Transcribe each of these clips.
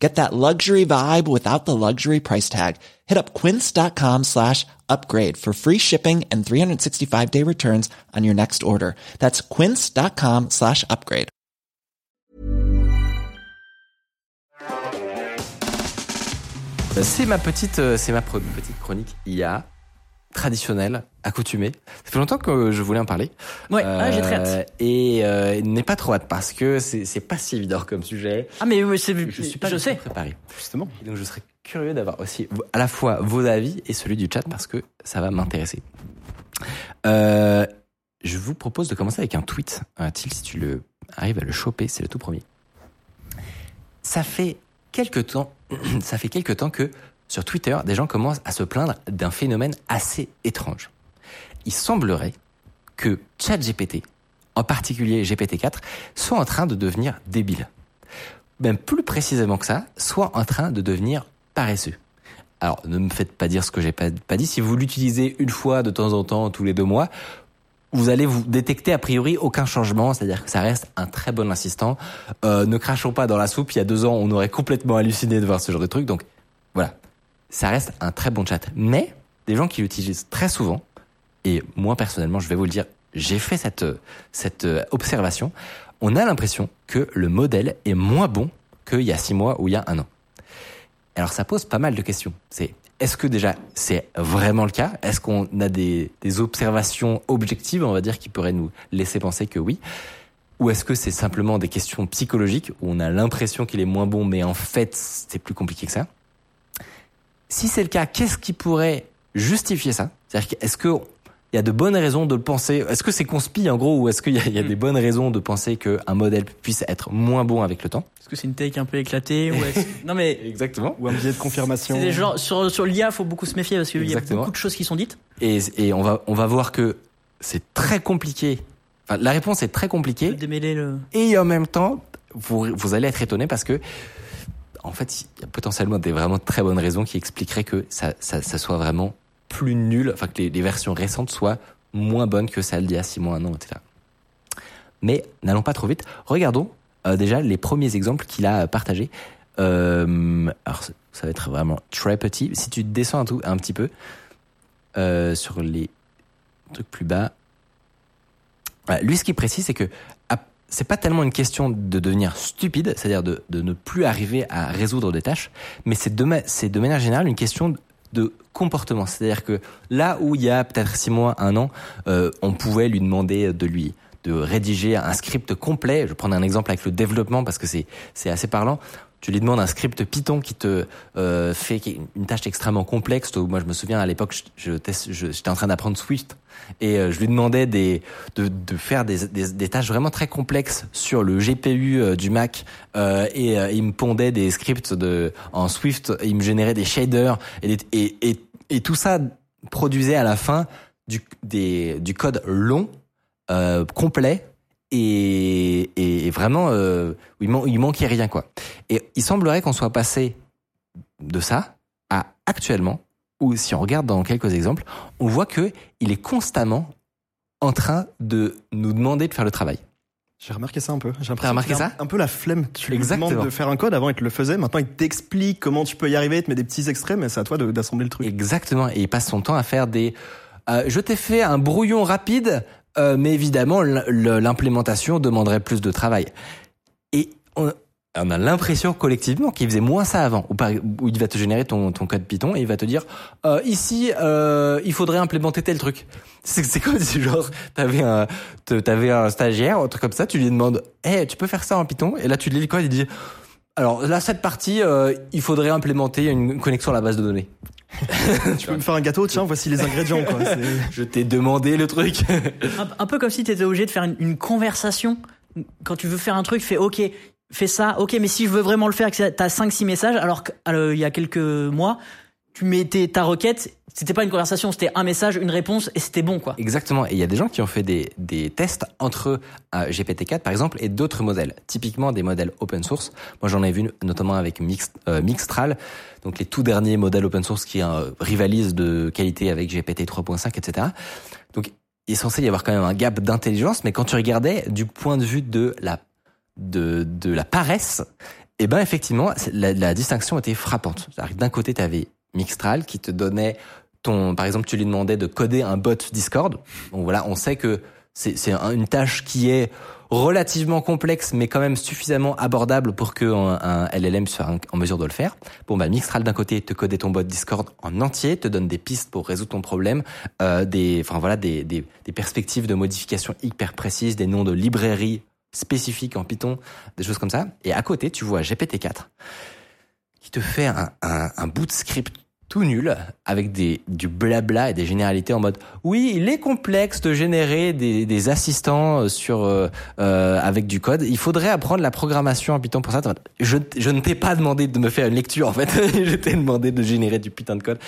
Get that luxury vibe without the luxury price tag. Hit up quince.com slash upgrade for free shipping and 365 day returns on your next order. That's quince.com slash upgrade. C'est ma petite, euh, c'est ma petite chronique IA traditionnelle, accoutumée. Ça fait longtemps que je voulais en parler. Ouais, ah, j'ai très hâte. Euh, Et euh, n'est pas trop hâte parce que c'est c'est pas si évident comme sujet. Ah mais oui, c'est Je suis pas je sais. préparé. Justement. Et donc je serais curieux d'avoir aussi à la fois vos avis et celui du chat parce que ça va m'intéresser. Euh, je vous propose de commencer avec un tweet. Euh, Thiel, si tu le arrives à le choper, c'est le tout premier. Ça fait quelque temps, ça fait quelque temps que sur Twitter, des gens commencent à se plaindre d'un phénomène assez étrange. Il semblerait que ChatGPT, en particulier GPT-4, soit en train de devenir débile même plus précisément que ça, soit en train de devenir paresseux. Alors, ne me faites pas dire ce que j'ai pas, pas dit. Si vous l'utilisez une fois de temps en temps, tous les deux mois, vous allez vous détecter a priori aucun changement, c'est-à-dire que ça reste un très bon assistant. Euh, ne crachons pas dans la soupe. Il y a deux ans, on aurait complètement halluciné de voir ce genre de truc. Donc, ça reste un très bon chat. Mais des gens qui l'utilisent très souvent, et moi personnellement, je vais vous le dire, j'ai fait cette cette euh, observation. On a l'impression que le modèle est moins bon qu'il y a six mois ou il y a un an. Alors ça pose pas mal de questions. C'est est-ce que déjà c'est vraiment le cas? Est-ce qu'on a des, des observations objectives, on va dire, qui pourraient nous laisser penser que oui? Ou est-ce que c'est simplement des questions psychologiques où on a l'impression qu'il est moins bon, mais en fait c'est plus compliqué que ça? Si c'est le cas, qu'est-ce qui pourrait justifier ça? C'est-à-dire est-ce que il y a de bonnes raisons de le penser? Est-ce que c'est conspi en gros ou est-ce qu'il y a, il y a des bonnes raisons de penser qu'un modèle puisse être moins bon avec le temps? Est-ce que c'est une take un peu éclatée ou Non mais Exactement. Ou un biais de confirmation. c'est des genres sur sur l'IA, faut beaucoup se méfier parce qu'il y a beaucoup de choses qui sont dites. Et, et on va on va voir que c'est très compliqué. Enfin, la réponse est très compliquée Démêler le. et en même temps vous vous allez être étonné parce que en fait il y a potentiellement des vraiment très bonnes raisons qui expliqueraient que ça soit vraiment plus nul, enfin que les, versions récentes soient moins bonnes que celles d'il y a six mois, un an, etc. Mais n'allons pas trop vite. Regardons euh, déjà les premiers exemples qu'il a partagés. Euh, alors ça va être vraiment très petit. Si tu descends un, tout, un petit peu euh, sur les trucs plus bas, lui ce qu'il précise c'est que c'est pas tellement une question de devenir stupide, c'est-à-dire de, de ne plus arriver à résoudre des tâches, mais c'est de, de manière générale une question de comportement. C'est-à-dire que là où il y a peut-être six mois, un an, euh, on pouvait lui demander de lui de rédiger un script complet. Je prendre un exemple avec le développement parce que c'est assez parlant. Tu lui demandes un script Python qui te euh, fait une tâche extrêmement complexe. Moi, je me souviens à l'époque, je, je j'étais en train d'apprendre Swift. Et euh, je lui demandais des, de, de faire des, des, tâches vraiment très complexes sur le GPU euh, du Mac. Euh, et euh, il me pondait des scripts de en Swift, il me générait des shaders et, et, et, tout ça produisait à la fin du, des, du code long, complet et, et vraiment euh, il, man, il manquait rien quoi. Et il semblerait qu'on soit passé de ça à actuellement où si on regarde dans quelques exemples, on voit que il est constamment en train de nous demander de faire le travail. J'ai remarqué ça un peu. J'ai l'impression remarqué ça un, peu la flemme. Tu lui Exactement. demandes de faire un code. Avant, il te le faisait. Maintenant, il t'explique comment tu peux y arriver. Il te met des petits extraits, mais c'est à toi d'assembler le truc. Exactement. Et il passe son temps à faire des. euh, je t'ai fait un brouillon rapide, euh, mais évidemment l'implémentation demanderait plus de travail. Et on, a l'impression collectivement qu'il faisait moins ça avant. Où, il va te générer ton, code Python et il va te dire euh, ici euh, il faudrait implémenter tel truc. C'est comme si genre t'avais un t'avais un stagiaire un truc comme ça, tu lui demandes hey tu peux faire ça en Python? Et là tu lis le code il dit alors là cette partie il faudrait implémenter une connexion à la base de données. Tu peux me faire un gâteau Tiens, voici les ingrédients. Quoi. Je t'ai demandé le truc. Un, un peu comme si tu étais obligé de faire une, une conversation. Quand tu veux faire un truc, fais OK, fais ça. OK, mais si je veux vraiment le faire, que t'as 5 6 messages alors qu'il y a quelques mois, tu mettais ta requête, c'était pas une conversation, c'était un message, une réponse, et c'était bon, quoi. Exactement. Et il y a des gens qui ont fait des, des tests entre euh, GPT-4, par exemple, et d'autres modèles. Typiquement des modèles open source. Moi, j'en ai vu notamment avec euh, Mixtral, donc les tout derniers modèles open source qui euh, rivalisent de qualité avec GPT 3.5, etc. Donc, il est censé y avoir quand même un gap d'intelligence, mais quand tu regardais du point de vue de la de, de la paresse, eh ben effectivement, la, la distinction était frappante. D'un côté, tu avais Mixtral qui te donnait ton, par exemple, tu lui demandais de coder un bot Discord. Bon voilà, on sait que c'est une tâche qui est relativement complexe, mais quand même suffisamment abordable pour que un, LLM soit en mesure de le faire. Bon, bah, Mixtral d'un côté te coder ton bot Discord en entier, te donne des pistes pour résoudre ton problème, euh, des, enfin voilà, des, des, des perspectives de modification hyper précises, des noms de librairies spécifiques en Python, des choses comme ça. Et à côté, tu vois GPT-4 qui te fait un, un, un bout de script tout nul avec des du blabla et des généralités en mode oui il est complexe de générer des, des assistants sur euh, euh, avec du code. Il faudrait apprendre la programmation en Python pour ça. Je, je ne t'ai pas demandé de me faire une lecture en fait. Je t'ai demandé de générer du putain de code.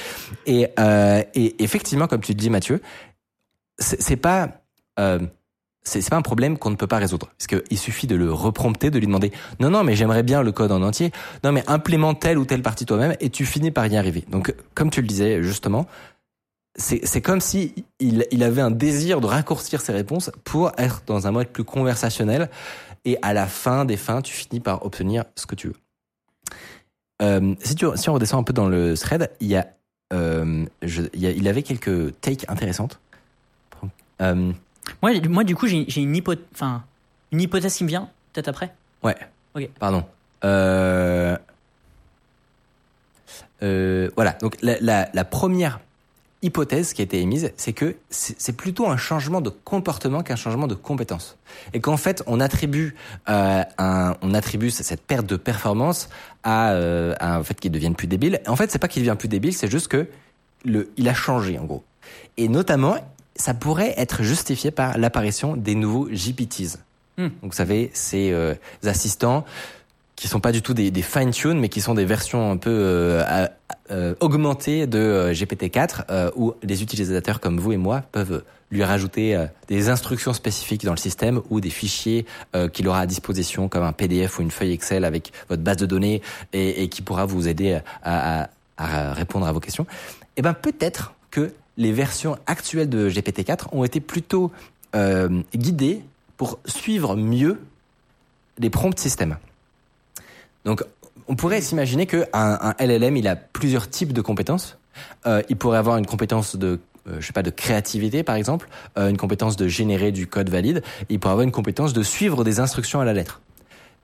Et euh, et effectivement comme tu le dis Mathieu c'est pas euh, c'est pas un problème qu'on ne peut pas résoudre. Parce qu'il suffit de le reprompter, de lui demander non, non, mais j'aimerais bien le code en entier. Non, mais implémente telle ou telle partie toi-même et tu finis par y arriver. Donc, comme tu le disais justement, c'est comme si il, avait un désir de raccourcir ses réponses pour être dans un mode plus conversationnel. Et à la fin des fins, tu finis par obtenir ce que tu veux. Euh, si, on redescend un peu dans le thread, il y a, euh, il avait quelques takes intéressantes. Euh, moi, moi, du coup, j'ai une, hypothèse, enfin, une hypothèse qui me vient, peut-être après. Ouais. Ok. Pardon. Euh... Euh, voilà. Donc la, la, la, première hypothèse qui a été émise, c'est que c'est plutôt un changement de comportement qu'un changement de compétence, et qu'en fait on attribue euh, un, on attribue cette perte de performance à, euh, à un fait qu'il devienne plus débile. En fait, c'est pas qu'il devient plus débile, c'est juste que le, il a changé en gros. Et notamment, ça pourrait être justifié par l'apparition des nouveaux GPTs. Hmm. Donc vous savez, ces euh, assistants qui sont pas du tout des, des fine-tune, mais qui sont des versions un peu euh, euh, augmentées de euh, GPT-4, euh, où les utilisateurs comme vous et moi peuvent lui rajouter des instructions spécifiques dans le système ou des fichiers qu'il aura à disposition comme un PDF ou une feuille Excel avec votre base de données et, et qui pourra vous aider à, à, à répondre à vos questions. Eh ben peut-être que les versions actuelles de GPT-4 ont été plutôt euh, guidées pour suivre mieux les prompts systèmes. Donc, on pourrait s'imaginer qu'un un LLM, il a plusieurs types de compétences. Euh, il pourrait avoir une compétence de euh, je sais pas de créativité par exemple, une compétence de générer du code valide. il pourrait avoir une compétence de suivre des instructions à la lettre.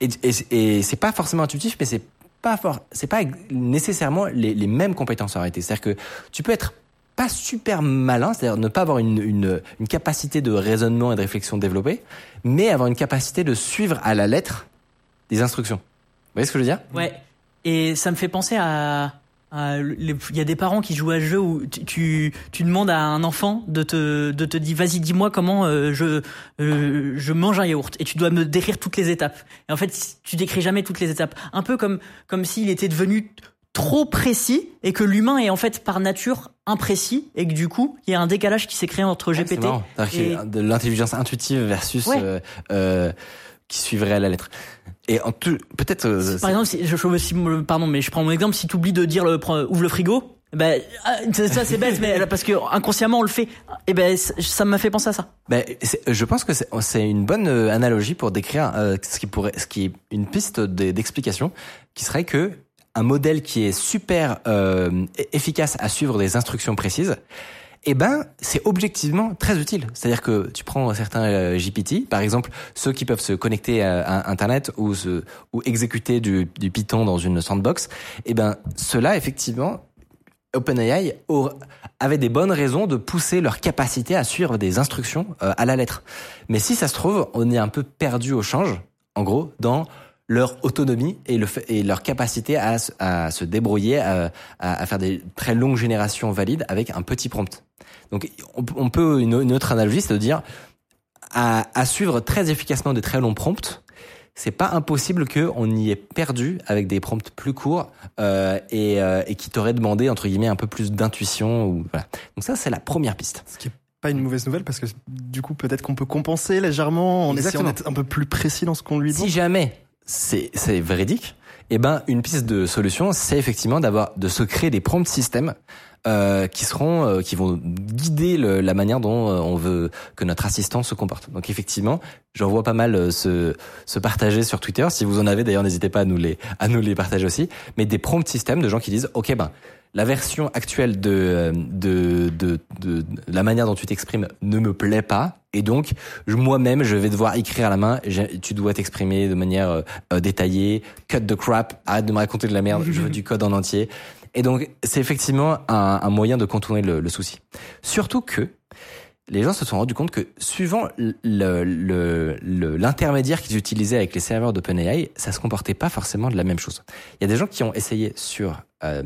Et, et, et c'est pas forcément intuitif, mais c'est pas fort, c'est pas nécessairement les, les mêmes compétences en réalité. C'est-à-dire que tu peux être pas super malin, c'est-à-dire ne pas avoir une, capacité de raisonnement et de réflexion développée, mais avoir une capacité de suivre à la lettre des instructions. Vous voyez ce que je veux dire? Ouais. Et ça me fait penser à, il y a des parents qui jouent à jeu où tu, tu, demandes à un enfant de te, de te dire vas-y dis-moi comment euh, je, euh, je mange un yaourt et tu dois me décrire toutes les étapes. Et en fait tu décris jamais toutes les étapes. Un peu comme comme s'il était devenu trop précis et que l'humain est en fait par nature imprécis et que du coup il y a un décalage qui s'est créé entre GPT et de l'intelligence intuitive versus euh, euh, qui suivrait à la lettre. Et en tout, peut-être. Euh, par exemple, si, je, si, pardon, mais je prends mon exemple. Si tu oublies de dire le, ouvre le frigo, ben ça c'est bête, mais parce que inconsciemment on le fait. Et ben ça m'a fait penser à ça. Ben je pense que c'est une bonne analogie pour décrire ce qui pourrait, ce qui est une piste d'explication, qui serait que un modèle qui est super euh, efficace à suivre des instructions précises, eh ben c'est objectivement très utile. C'est-à-dire que tu prends certains euh, GPT, par exemple ceux qui peuvent se connecter à, Internet ou, exécuter du, du, Python dans une sandbox, eh ben ceux-là effectivement OpenAI avait des bonnes raisons de pousser leur capacité à suivre des instructions euh, à la lettre. Mais si ça se trouve, on est un peu perdu au change, en gros, dans leur autonomie et, le, et leur capacité à, à se débrouiller, à, à, faire des très longues générations valides avec un petit prompt. Donc on, peut, une, autre analogie, c'est de dire, à, à, suivre très efficacement des très longs prompts, c'est pas impossible qu'on y ait perdu avec des prompts plus courts euh, et, euh, et qui t'auraient demandé entre guillemets un peu plus d'intuition ou voilà. Donc ça c'est la première piste. Ce qui est pas une mauvaise nouvelle parce que du coup peut-être qu'on peut compenser légèrement en essayant Exactement. d'être un peu plus précis dans ce qu'on lui demande. Si jamais c'est véridique, eh ben une piste de solution c'est effectivement d'avoir de se créer des prompts systèmes euh, qui seront euh, qui vont guider le- la manière dont euh, on veut que notre assistant se comporte. Donc effectivement, j'en vois pas mal euh, se se partager sur Twitter. Si vous en avez d'ailleurs, n'hésitez pas à nous les à nous les partager aussi. Mais des prompts systèmes de gens qui disent ok ben la version actuelle de, euh, de, de, de, de la manière dont tu t'exprimes ne me plaît pas. Et donc, moi-même, je vais devoir écrire à la main. Tu dois t'exprimer de manière euh, détaillée. Cut the crap. Arrête de me raconter de la merde. Je veux du code en entier. Et donc, c'est effectivement un, moyen de contourner le, souci. Surtout que les gens se sont rendus compte que suivant l'intermédiaire qu'ils utilisaient avec les serveurs d'OpenAI, ça se comportait pas forcément de la même chose. Il y a des gens qui ont essayé sur euh,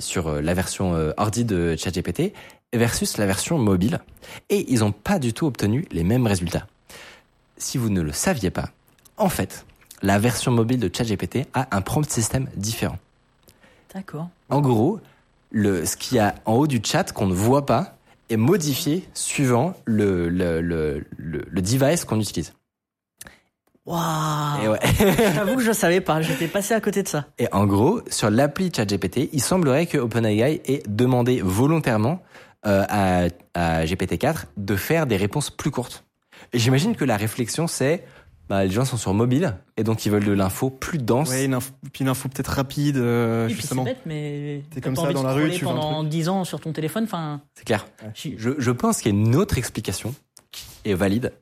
sur euh, la version euh, ordi de ChatGPT versus la version mobile et ils n'ont pas du tout obtenu les mêmes résultats. Si vous ne le saviez pas, en fait, la version mobile de ChatGPT a un prompt système différent. D'accord. En gros, le, ce qu'il y a en haut du chat qu'on ne voit pas est modifié suivant le, le, le, le, device qu'on utilise. Waouh. Ouais. J'avoue que je savais pas. J'étais passé à côté de ça. Et en gros, sur l'appli ChatGPT, il semblerait que OpenAI ait demandé volontairement euh, à, à GPT-4 de faire des réponses plus courtes. Et j'imagine que la réflexion, c'est bah, les gens sont sur mobile et donc ils veulent de l'info plus dense. Ouais, une info, puis une info peut-être rapide, euh, c'est justement. bête, mais T'es comme ça envie dans de la rue, tu pendant 10 ans sur ton téléphone. Enfin, C'est clair. je- Je, je pense qu'il y a une autre explication qui est valide.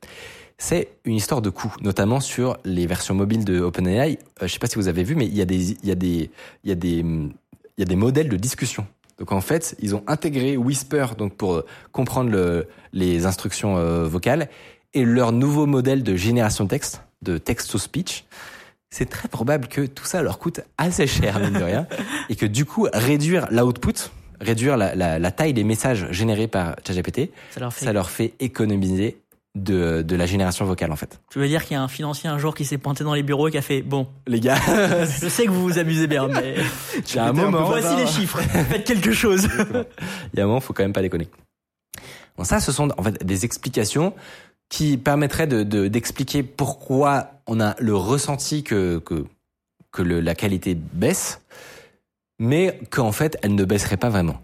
C'est une histoire de coût, notamment sur les versions mobiles de OpenAI. Euh, je sais pas si vous avez vu, mais il y a des, il y a des, il y a des, il y a des modèles de discussion. Donc en fait, ils ont intégré Whisper donc pour euh, comprendre le, les instructions euh, vocales et leur nouveau modèle de génération de texte, de text to speech. C'est très probable que tout ça leur coûte assez cher, mine de rien, et que du coup réduire l'output, réduire la, la, la taille des messages générés par ChatGPT, ça leur fait. ça leur fait économiser de, de la génération vocale en fait. Tu veux dire qu'il y a un financier un jour qui s'est pointé dans les bureaux et qui a fait bon, Les gars, je sais que vous vous amusez bien, mais a un moment, voici les chiffres. Faites quelque chose. il y a un moment, faut quand même pas déconner. Bon, ça, ce sont en fait des explications qui permettraient de de- d'expliquer pourquoi on a le ressenti que que que la qualité baisse, mais qu'en fait, elle ne baisserait pas vraiment.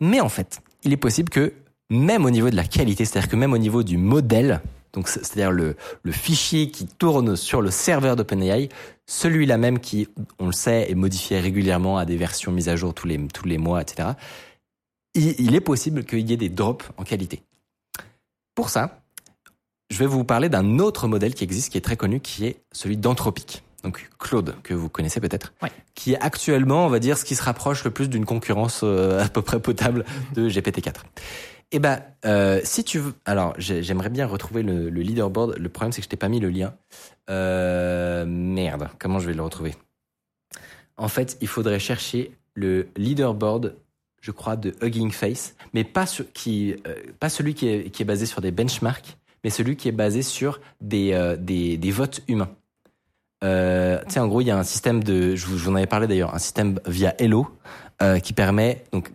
Mais en fait, il est possible que même au niveau de la qualité, c'est-à-dire que même au niveau du modèle, donc c'est- c'est-à-dire le, le fichier qui tourne sur le serveur d'OpenAI, celui-là même qui, on le sait, est modifié régulièrement à des versions mises à jour tous les, tous les mois, etc., il, il est possible qu'il y ait des drops en qualité. Pour ça, je vais vous parler d'un autre modèle qui existe, qui est très connu, qui est celui d'Anthropic. Donc Claude, que vous connaissez peut-être, Ouais. qui est actuellement, on va dire, ce qui se rapproche le plus d'une concurrence euh, à peu près potable de GPT-4. Eh ben, euh, si tu veux, alors j'ai- j'aimerais bien retrouver le, le leaderboard. Le problème c'est que je t'ai pas mis le lien. Euh, merde, comment je vais le retrouver? En fait, il faudrait chercher le leaderboard, je crois, de Hugging Face, mais pas sur, qui, euh, pas celui qui est, qui est basé sur des benchmarks, mais celui qui est basé sur des, euh, des, des votes humains. Euh, tu sais, en gros, il y a un système de, je vous, je vous en avais parlé d'ailleurs, un système via Hello qui permet donc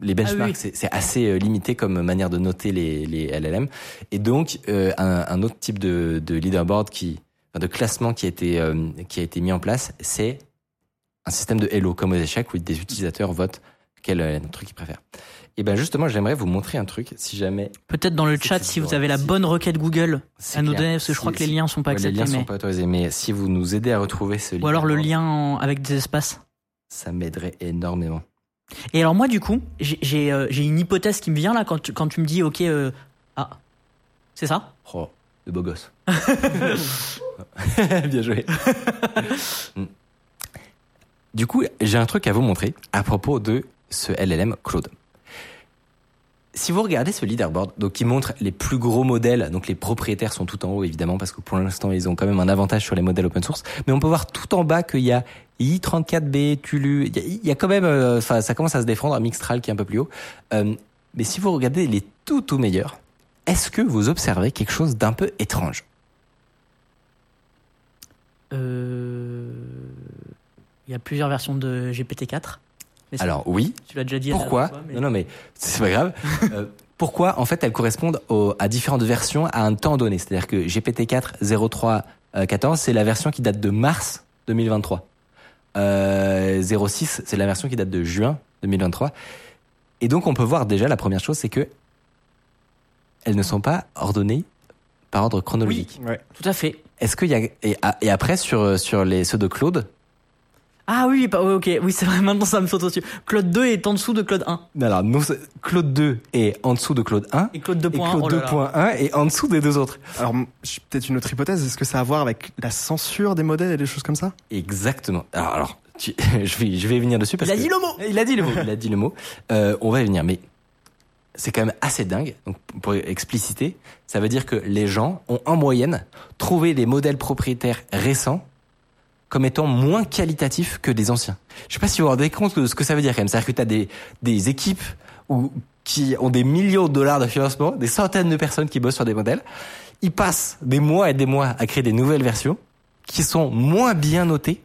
les benchmarks, Ah oui. c'est- assez limité comme manière de noter les, les LLM. Et donc, euh, un, un autre type de, de leaderboard qui, de classement qui a été, euh, qui a été mis en place, c'est un système de Hello, comme aux échecs, où des utilisateurs votent quel euh, truc ils préfèrent. Et ben justement, j'aimerais vous montrer un truc, si jamais. Peut-être dans le chat si vous avez la bonne requête Google à nous donner, parce que je crois que les liens sont pas ouais, les acceptés, liens sont pas autorisés, mais si vous nous aidez à retrouver ce ou alors le lien en- avec des espaces. ça m'aiderait énormément. Et alors moi du coup, j'ai euh, j'ai une hypothèse qui me vient là quand tu, quand tu me dis ok euh, ah c'est ça? Oh, le beau gosse. Bien joué. Mm. du coup, j'ai un truc à vous montrer à propos de ce LLM Claude. Si vous regardez ce leaderboard, donc qui montre les plus gros modèles, donc les propriétaires sont tout en haut évidemment parce que pour l'instant ils ont quand même un avantage sur les modèles open source, mais on peut voir tout en bas qu'il y a i34b, Tulu, il y a, quand même, euh, enfin ça commence à se défendre, Mixtral qui est un peu plus haut. Euh, mais si vous regardez les tout tout meilleurs, est-ce que vous observez quelque chose d'un peu étrange? Euh, Il y a plusieurs versions de GPT-4. Alors oui, tu l'as déjà dit. pourquoi dernière fois, mais- Non, non, mais c'est pas grave. Euh, pourquoi En fait, elles correspondent au- à différentes versions à un temps donné? C'est-à-dire que GPT-4 03 euh, 14, c'est la version qui date de mars 2023. Euh, 06, c'est la version qui date de juin 2023. Et donc, on peut voir déjà la première chose, c'est que elles ne sont pas ordonnées par ordre chronologique. Ouais. Tout à fait. Est-ce qu'il y a et, a- et après sur sur les ceux de Claude Ah oui, bah, ok. Oui, c'est vrai, maintenant ça me saute au-dessus. Claude 2 est en dessous de Claude 1. Alors, non, c'est- Claude 2 est en dessous de Claude 1 Et Claude et 2.1. Claude oh là là. 2.1 est en dessous des deux autres. Alors, m- j'ai peut-être une autre hypothèse. Est-ce que ça a à voir avec la censure des modèles et des choses comme ça? Exactement. Alors, alors tu- je vais je vais y venir dessus parce Il a que dit le mot il a dit le mot. Il a dit le mot. Euh, on va y venir, mais c'est quand même assez dingue. Donc, pour expliciter, ça veut dire que les gens ont en moyenne trouvé des modèles propriétaires récents comme étant moins qualitatifs que des anciens. Je sais pas si vous vous rendez compte de ce que ça veut dire quand même. C'est-à-dire que tu as des, des équipes où, qui ont des millions de dollars de financement, des centaines de personnes qui bossent sur des modèles. Ils passent des mois et des mois à créer des nouvelles versions qui sont moins bien notées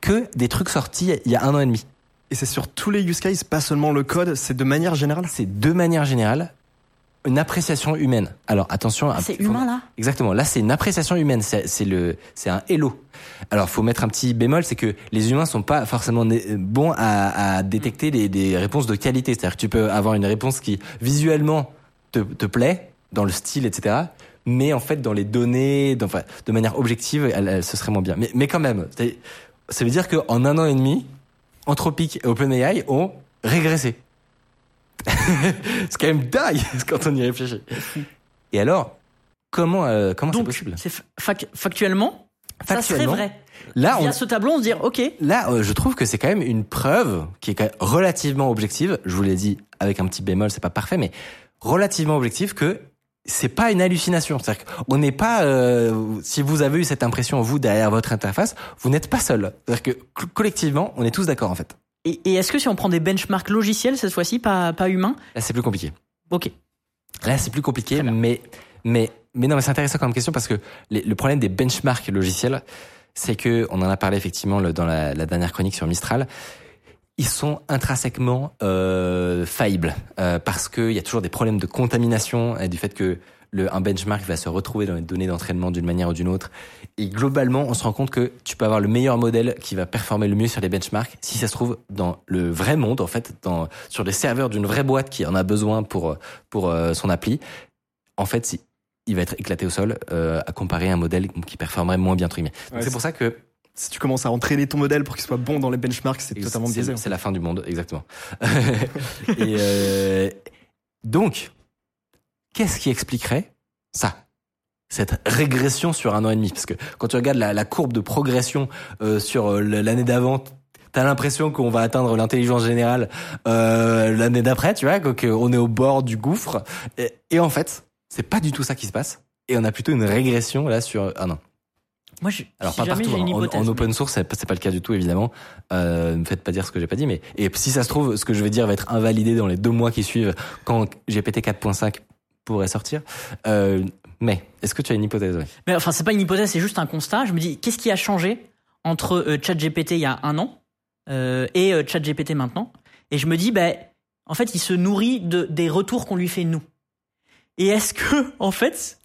que des trucs sortis il y a un an et demi. Et c'est sur tous les use cases, pas seulement le code, c'est de manière générale? C'est de manière générale une appréciation humaine. Alors attention, Ah, C'est humain là Exactement. Là, c'est une appréciation humaine. C'est le, c'est un hello. Alors, faut mettre un petit bémol, c'est que les humains sont pas forcément né- bons à, à détecter des, des réponses de qualité. C'est-à-dire que tu peux avoir une réponse qui visuellement te, te plaît dans le style, etc. Mais en fait, dans les données, dans- enfin, de manière objective, elle, elle- ce serait moins bien. Mais, mais quand même, ça veut dire qu'en un an et demi, Anthropic et OpenAI ont régressé. c'est quand même dingue quand on y réfléchit. Et alors, comment euh, comment c'est possible c'est fa- fac- factuellement, ça serait Factuellement, vrai. Là, Via on, ce tableau, on se dit, ok, là, euh, je trouve que c'est quand même une preuve qui est quand même relativement objective. Je vous l'ai dit avec un petit bémol, c'est pas parfait, mais relativement objective que c'est pas une hallucination. C'est-à-dire qu'on n'est pas. euh, si vous avez eu cette impression vous derrière votre interface, vous n'êtes pas seul. C'est-à-dire que co- collectivement, on est tous d'accord en fait. Et, et est-ce que si on prend des benchmarks logiciels cette fois-ci, pas, pas humains, Là, c'est plus compliqué. ok. Là, c'est plus compliqué, mais mais mais non, mais c'est intéressant comme question parce que les- le problème des benchmarks logiciels, c'est que on en a parlé effectivement le- dans la, la dernière chronique sur Mistral. Ils sont intrinsèquement euh, faillibles euh, parce qu'il y a toujours des problèmes de contamination et du fait que le, un benchmark va se retrouver dans les données d'entraînement d'une manière ou d'une autre. Et globalement, on se rend compte que tu peux avoir le meilleur modèle qui va performer le mieux sur les benchmarks si ça se trouve dans le vrai monde, en fait, dans, sur les serveurs d'une vraie boîte qui en a besoin pour, pour euh, son appli. En fait, si- il va être éclaté au sol euh, à comparer à un modèle qui performerait moins bien Ouais, c'est pour ça que Si tu commences à entraîner ton modèle pour qu'il soit bon dans les benchmarks, c'est totalement biaisé. C'est la fin du monde, exactement. Et euh, donc, qu'est-ce qui expliquerait ça? Cette régression sur un an et demi Parce que quand tu regardes la, la courbe de progression euh, sur euh, l'année d'avant, t'as l'impression qu'on va atteindre l'intelligence générale euh, l'année d'après, tu vois, qu'on est au bord du gouffre. Et, et en fait, c'est pas du tout ça qui se passe. Et on a plutôt une régression là sur un an. Moi, je, Alors pas partout, une hein. en, en open source, c'est pas, c'est pas le cas du tout évidemment. Euh, ne me faites pas dire ce que j'ai pas dit, mais et si ça se trouve, ce que je vais dire va être invalidé dans les deux mois qui suivent quand GPT 4.5 pourrait sortir. Euh, mais est-ce que tu as une hypothèse ouais Mais enfin, c'est pas une hypothèse, c'est juste un constat. Je me dis, qu'est-ce qui a changé entre euh, ChatGPT il y a un an euh, et euh, ChatGPT maintenant? Et je me dis, ben, en fait, il se nourrit de, des retours qu'on lui fait nous. Et est-ce que, en fait,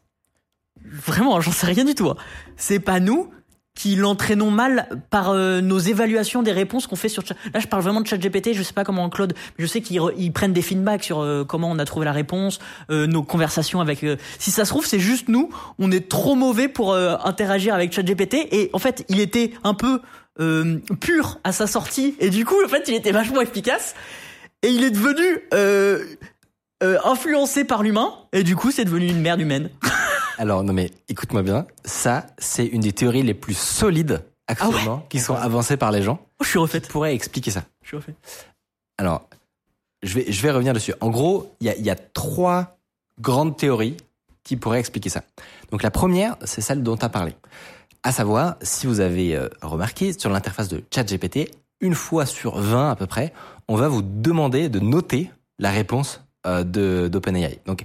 vraiment, j'en sais rien du tout. hein. C'est pas nous qui l'entraînons mal par euh, nos évaluations des réponses qu'on fait sur. Là, je parle vraiment de ChatGPT. Je sais pas comment Claude, je sais qu'ils ils prennent des feedbacks sur euh, comment on a trouvé la réponse, euh, nos conversations avec. euh, si ça se trouve, c'est juste nous. On est trop mauvais pour euh, interagir avec ChatGPT. Et en fait, il était un peu euh, pur à sa sortie. Et du coup, en fait, il était vachement efficace. Et il est devenu influencé par l'humain. Et du coup, c'est devenu une merde humaine. Alors non mais écoute-moi bien, ça c'est une des théories les plus solides actuellement qui sont avancées par les gens. Oh, je suis refait. Qui pourraient expliquer ça. Je suis refait. Alors, je vais, je vais revenir dessus. En gros, il y a, il y a trois grandes théories qui pourraient expliquer ça. Donc la première, c'est celle dont tu as parlé. À savoir, si vous avez euh, remarqué, sur l'interface de ChatGPT, une fois sur 20 à peu près, on va vous demander de noter la réponse euh, de d'OpenAI. Donc,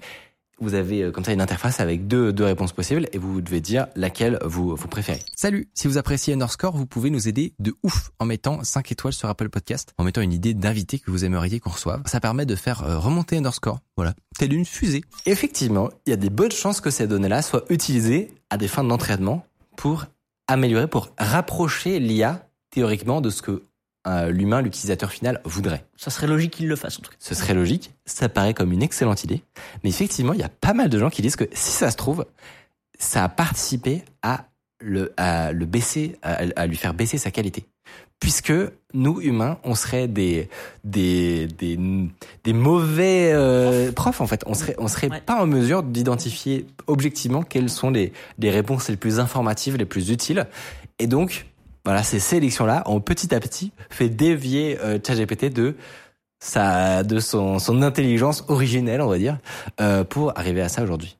vous avez euh, comme ça une interface avec deux, deux réponses possibles et vous devez dire laquelle vous, vous préférez. Salut, si vous appréciez Underscore, vous pouvez nous aider de ouf en mettant 5 étoiles sur Apple Podcast, en mettant une idée d'invité que vous aimeriez qu'on reçoive. Ça permet de faire euh, remonter Underscore, voilà, telle une fusée. Effectivement, il y a des bonnes chances que ces données-là soient utilisées à des fins d'entraînement pour améliorer, pour rapprocher l'IA théoriquement de ce que euh, l'humain, l'utilisateur final, voudrait. Ça serait logique qu'il le fasse en tout cas. Ce serait logique, ça paraît comme une excellente idée, mais effectivement, il y a pas mal de gens qui disent que si ça se trouve, ça a participé à le, à le baisser, à, à lui faire baisser sa qualité. Puisque nous, humains, on serait des, des, des, des mauvais euh, profs, en fait. On serait, on serait Ouais. pas en mesure d'identifier objectivement quelles sont les, les réponses les plus informatives, les plus utiles. Et donc, voilà, ces sélections-là ont petit à petit fait dévier euh, ChatGPT de sa, de son, son intelligence originelle, on va dire, euh, pour arriver à ça aujourd'hui.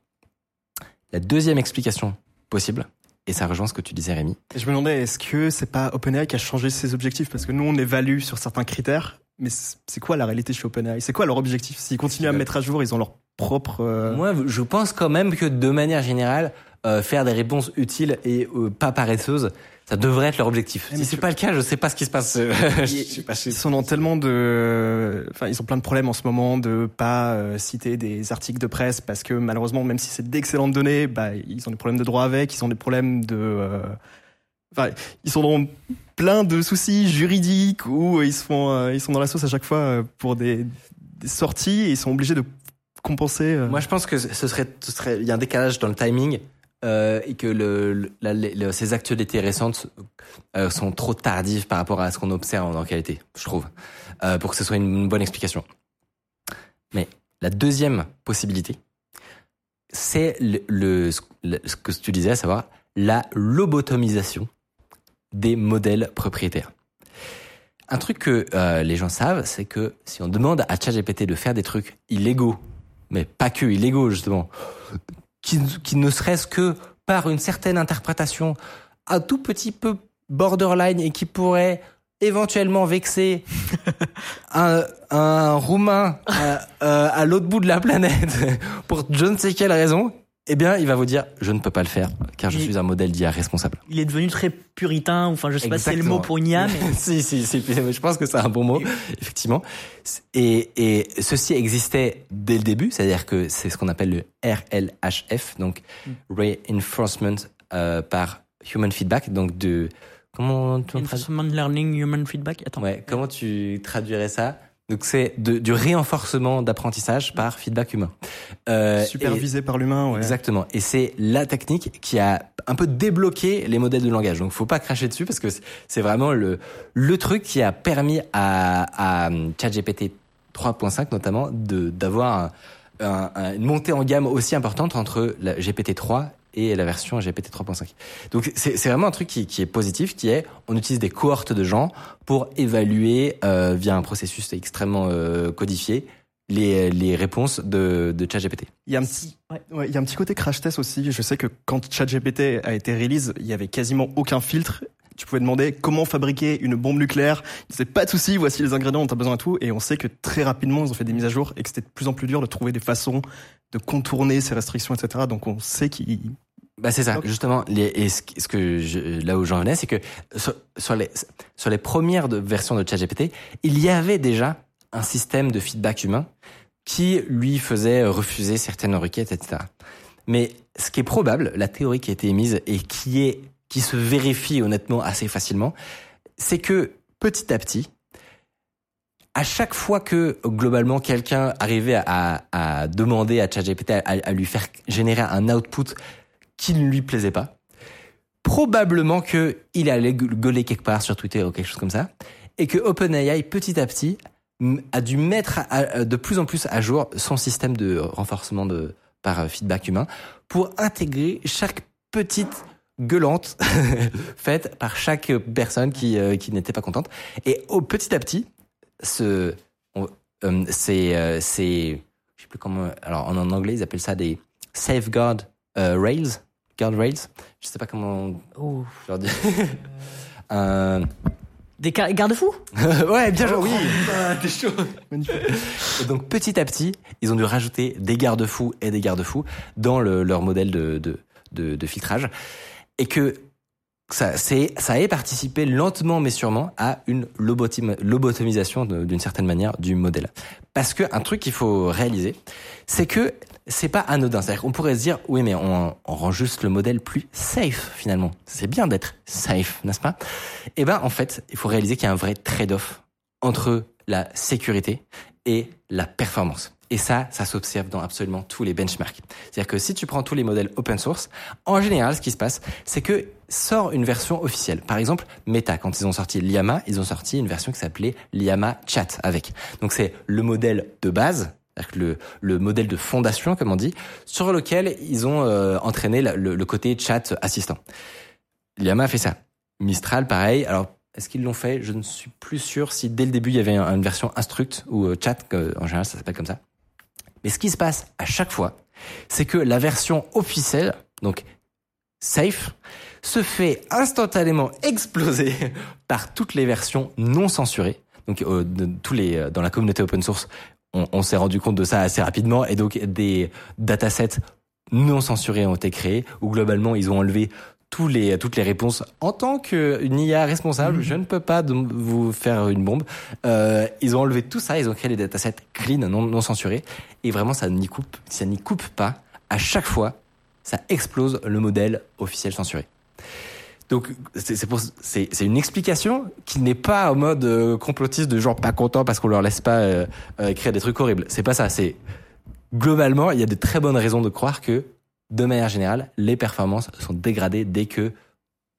La deuxième explication possible, et ça rejoint ce que tu disais, Rémi, je me demandais, est-ce que c'est pas OpenAI qui a changé ses objectifs? Parce que nous, on évalue sur certains critères, mais c'est c'est quoi la réalité chez OpenAI? C'est quoi leur objectif? S'ils continuent à mettre à jour, ils ont leur propre... euh, Moi, je pense quand même que de manière générale, euh, faire des réponses utiles et euh, pas paresseuses, ça devrait être leur objectif. Mais si c'est pas le cas, je sais pas ce qui se passe. euh, je pas, Ils sont dans tellement de, enfin, ils ont plein de problèmes en ce moment de pas euh, citer des articles de presse parce que malheureusement, même si c'est d'excellentes données, bah, ils ont des problèmes de droit avec, ils ont des problèmes de, euh, enfin, ils sont dans plein de soucis juridiques où ils se font, euh, ils sont dans la sauce à chaque fois pour des, des sorties et ils sont obligés de compenser. Moi, je pense que ce serait, ce serait, il y a un décalage dans le timing euh, et que le, le- la- le- ces actualités récentes euh, sont trop tardives par rapport à ce qu'on observe en réalité, je trouve, euh, pour que ce soit une, bonne explication. Mais la deuxième possibilité, c'est le, le- ce le- ce que tu disais, à savoir la lobotomisation des modèles propriétaires. Un truc que euh, les gens savent, c'est que si on demande à ChatGPT de faire des trucs illégaux, mais pas que illégaux justement, qui, qui ne serait-ce que par une certaine interprétation un tout petit peu borderline et qui pourrait éventuellement vexer un, un roumain à, euh, à l'autre bout de la planète pour je ne sais quelle raison, eh bien, il va vous dire, je ne peux pas le faire, car je suis un modèle d'IA responsable. Il est devenu très puritain, enfin je sais pas si c'est le mot pour une IA, mais si, si, si, je pense que c'est un bon mot, effectivement. Et, et ceci existait dès le début, c'est-à-dire que c'est ce qu'on appelle le RLHF, donc Reinforcement euh, par Human Feedback, donc de... Comment tu traduis Reinforcement Learning Human Feedback. Attends. Ouais, comment tu traduirais ça? Donc c'est du renforcement d'apprentissage par feedback humain. Euh, et- supervisé par l'humain, ouais. Exactement. Et c'est la technique qui a un peu débloqué les modèles de langage. Donc, faut pas cracher dessus parce que c'est- vraiment le, le truc qui a permis à, à ChatGPT 3.5 notamment de, d'avoir un- un- un- une montée en gamme aussi importante entre la GPT 3 et la version GPT 3.5. Donc c'est vraiment un truc qui, est positif, qui est on utilise des cohortes de gens pour évaluer euh, via un processus extrêmement euh, codifié les, les réponses de, de ChatGPT. Il y a un petit, il y a un petit côté crash test aussi. Je sais que quand ChatGPT a été release, il y avait quasiment aucun filtre. Tu pouvais demander comment fabriquer une bombe nucléaire. Disait pas de souci, voici les ingrédients dont tu as besoin et tout. Et on sait que très rapidement, ils ont fait des mises à jour et que c'était de plus en plus dur de trouver des façons de contourner ces restrictions, etc. Donc on sait qu'ils Bah c'est ça, justement. Les, et ce, ce que je, là où j'en venais, c'est que sur, sur les sur les premières de, versions de ChatGPT, il y avait déjà un système de feedback humain qui lui faisait refuser certaines requêtes, etc. Mais ce qui est probable, la théorie qui a été émise et qui est qui se vérifie honnêtement assez facilement, c'est que petit à petit, à chaque fois que globalement quelqu'un arrivait à, à demander à ChatGPT à, à lui faire générer un output qui ne lui plaisait pas, probablement que il allait gue- gueuler quelque part sur Twitter ou quelque chose comme ça, et que OpenAI petit à petit a dû mettre de plus en plus à jour son système de renforcement de par euh, feedback humain pour intégrer chaque petite gueulante faite par chaque personne qui euh, qui n'était pas contente et au petit à petit ce on- euh, c'est euh, c'est je sais plus comment alors en, en anglais ils appellent ça des safeguard euh, rails guard rails je sais pas comment Oh. je leur dis un Des garde-fous ouais, bien joué. Oh, oui. t'es chaud. Et donc petit à petit, ils ont dû rajouter des garde-fous et des garde-fous dans le- leur modèle de, de, de, de filtrage. Et que ça, c'est, ça ait participé lentement mais sûrement à une lobotomisation d'une certaine manière du modèle. Parce que un truc qu'il faut réaliser, c'est que c'est pas anodin. C'est-à-dire qu'on pourrait se dire, oui, mais on, on rend juste le modèle plus safe finalement. C'est bien d'être safe, n'est-ce pas? Eh ben, en fait, il faut réaliser qu'il y a un vrai trade-off entre la sécurité et la performance. Et ça, ça s'observe dans absolument tous les benchmarks. C'est-à-dire que si tu prends tous les modèles open source, en général, ce qui se passe, c'est que sort une version officielle. Par exemple, Meta, quand ils ont sorti Llama, ils ont sorti une version qui s'appelait Llama Chat avec. Donc c'est le modèle de base, le, le modèle de fondation, comme on dit, sur lequel ils ont euh, entraîné le, le côté chat assistant. Llama a fait ça. Mistral, pareil. Alors, est-ce qu'ils l'ont fait? Je ne suis plus sûr si dès le début il y avait un- une version instruct ou euh, chat, en général ça s'appelle comme ça. Mais ce qui se passe à chaque fois, c'est que la version officielle, donc safe, se fait instantanément exploser par toutes les versions non censurées. Donc euh, tous les euh, dans la communauté open source, on s'est rendu compte de ça assez rapidement et donc des datasets non censurés ont été créés où globalement ils ont enlevé tous les, toutes les réponses en tant qu'une IA responsable. Je ne peux pas vous faire une bombe. Euh, ils ont enlevé tout ça, ils ont créé des datasets clean, non, non censurés, et vraiment ça n'y coupe, ça n'y coupe pas. À chaque fois, ça explose le modèle officiel censuré. Donc c'est une explication qui n'est pas en mode euh, complotiste de genre pas content parce qu'on leur laisse pas euh, euh, écrire des trucs horribles. C'est pas ça. C'est globalement il y a de très bonnes raisons de croire que de manière générale les performances sont dégradées dès que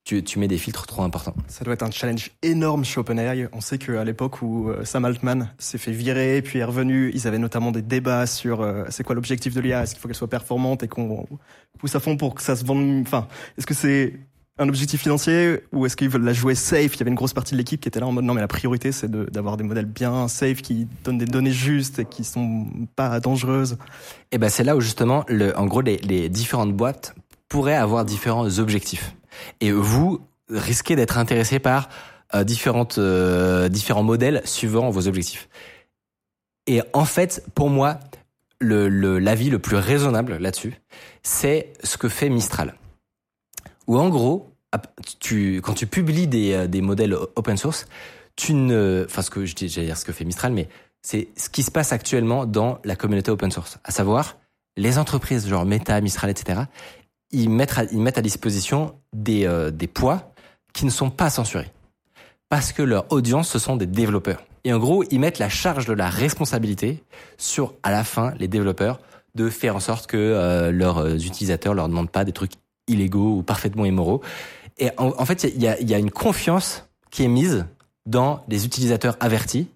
tu, tu mets des filtres trop importants. Ça doit être un challenge énorme chez OpenAI. On sait qu'à l'époque où euh, Sam Altman s'est fait virer, puis est revenu, ils avaient notamment des débats sur euh, c'est quoi l'objectif de l'IA, est-ce qu'il faut qu'elle soit performante et qu'on pousse à fond pour que ça se vende. Enfin, est-ce que c'est un objectif financier ou est-ce qu'ils veulent la jouer safe? Il y avait une grosse partie de l'équipe qui était là en mode non mais la priorité c'est d'avoir des modèles bien safe qui donnent des données justes et qui sont pas dangereuses. Et ben c'est là où justement, le, en gros, les, les différentes boîtes pourraient avoir différents objectifs. Et vous risquez d'être intéressé par euh, différentes, euh, différents modèles suivant vos objectifs. Et en fait, pour moi, le, le, l'avis le plus raisonnable là-dessus, c'est ce que fait Mistral. Où en gros, tu, quand tu publies des, euh, des modèles open source, tu ne, enfin ce que je j'allais dire ce que fait Mistral, mais c'est ce qui se passe actuellement dans la communauté open source. À savoir, les entreprises genre Meta, Mistral, etc., ils mettent à, ils mettent à disposition des, euh, des poids qui ne sont pas censurés. Parce que leur audience, ce sont des développeurs. Et en gros, ils mettent la charge de la responsabilité sur, à la fin, les développeurs de faire en sorte que euh, leurs euh, utilisateurs leur demandent pas des trucs illégaux ou parfaitement immoraux. Et en, en fait, il y a, y a une confiance qui est mise dans les utilisateurs avertis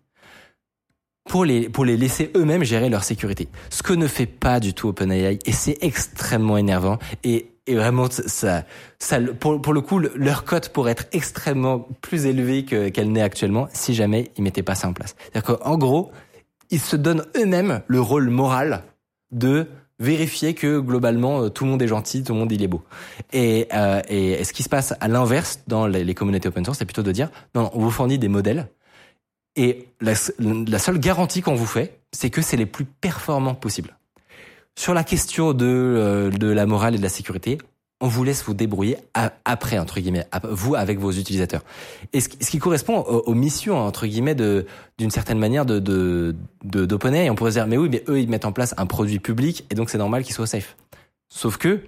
pour les, pour les laisser eux-mêmes gérer leur sécurité. Ce que ne fait pas du tout OpenAI, et c'est extrêmement énervant, et, et vraiment, ça, ça, pour, pour le coup, le- leur cote pourrait être extrêmement plus élevée que- qu'elle n'est actuellement si jamais ils mettaient pas ça en place. C'est-à-dire qu'en gros, ils se donnent eux-mêmes le rôle moral de vérifier que globalement euh, tout le monde est gentil, tout le monde il est beau. Et, euh, et ce qui se passe à l'inverse dans les, communautés open source, c'est plutôt de dire non, non, on vous fournit des modèles et la, la seule garantie qu'on vous fait, c'est que c'est les plus performants possibles. Sur la question de, euh, de la morale et de la sécurité, on vous laisse vous débrouiller après, entre guillemets, vous avec vos utilisateurs. Et ce qui, correspond aux, missions, entre guillemets, d'une certaine manière de. On pourrait dire, mais oui, mais eux, ils mettent en place un produit public, et donc c'est normal qu'ils soient safe. Sauf que,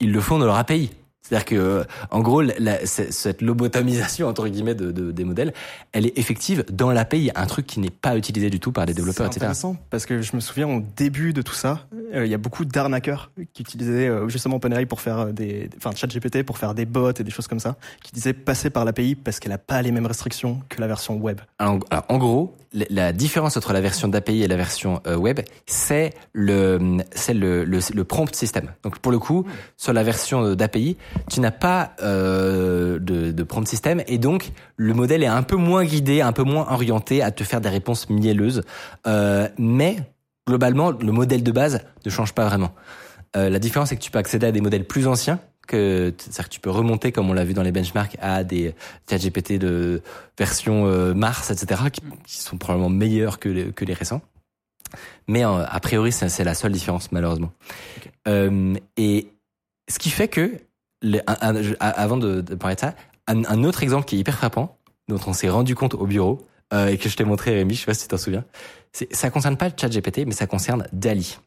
ils le font de leur API. C'est-à-dire que, en gros, la- cette lobotomisation entre guillemets de, de- des modèles, elle est effective dans l'API, un truc qui n'est pas utilisé du tout par les développeurs, C'est etc. intéressant parce que je me souviens au début de tout ça, euh, il y a beaucoup d'arnaqueurs qui utilisaient euh, justement OpenAI pour faire euh, des, enfin ChatGPT pour faire des bots et des choses comme ça, qui disaient passer par l'API parce qu'elle a pas les mêmes restrictions que la version web. Alors, alors, en gros, la- différence entre la version d'API et la version euh, web, c'est le, c'est le, le, le prompt system. Donc pour le coup, sur la version euh, d'API, tu n'as pas euh, de, de prompt system et donc le modèle est un peu moins guidé, un peu moins orienté à te faire des réponses mielleuses. Euh, mais globalement, le modèle de base ne change pas vraiment. Euh, la différence, c'est que tu peux accéder à des modèles plus anciens, que c'est-à-dire que tu peux remonter comme on l'a vu dans les benchmarks à des ChatGPT de version euh, Mars, etc. Qui, qui sont probablement meilleurs que les, que les récents. Mais euh, a priori, c'est la seule différence malheureusement. Euh, et ce qui fait que les- un- un- je- a- avant de, de parler de ça, un, un autre exemple qui est hyper frappant, dont on s'est rendu compte au bureau et que je t'ai montré, Rémi, je sais pas si tu t'en souviens, ça concerne pas le ChatGPT, mais ça concerne Dali.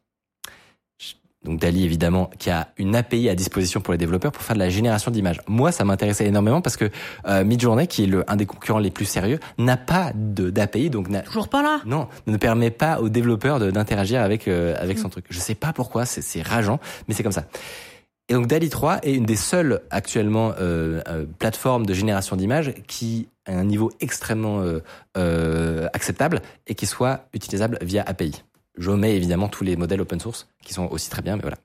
Donc Dali, évidemment, qui a une API à disposition pour les développeurs pour faire de la génération d'images. Moi, ça m'intéressait énormément parce que euh, Midjourney, qui est le, un des concurrents les plus sérieux, n'a pas de d'API, donc n'a- Toujours pas là? Non, ne permet pas aux développeurs d'interagir avec euh, avec son truc. Je sais pas pourquoi, c'est c'est rageant, mais c'est comme ça. Et donc DALI 3 est une des seules actuellement euh, euh, plateformes de génération d'images qui a un niveau extrêmement euh, euh, acceptable et qui soit utilisable via API. J'omets évidemment tous les modèles open source qui sont aussi très bien, mais voilà.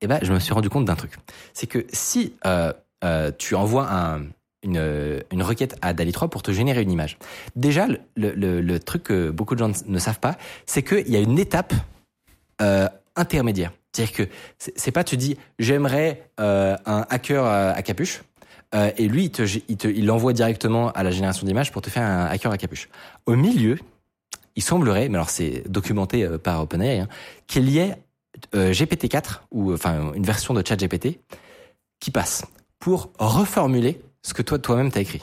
Et ben, je me suis rendu compte d'un truc, c'est que si euh, euh, tu envoies un, une, requête à DALI 3 pour te générer une image. Déjà, le, truc que beaucoup de gens ne savent pas, c'est qu'il y a une étape euh, intermédiaire. C'est-à-dire que c'est pas tu dis j'aimerais un hacker à, capuche et lui il te il il l'envoie directement à la génération d'images pour te faire un hacker à capuche. Au milieu, il semblerait, mais alors c'est documenté euh, par OpenAI, hein, qu'il y ait euh, GPT-4 ou enfin une version de ChatGPT qui passe pour reformuler ce que toi toi-même t'as écrit.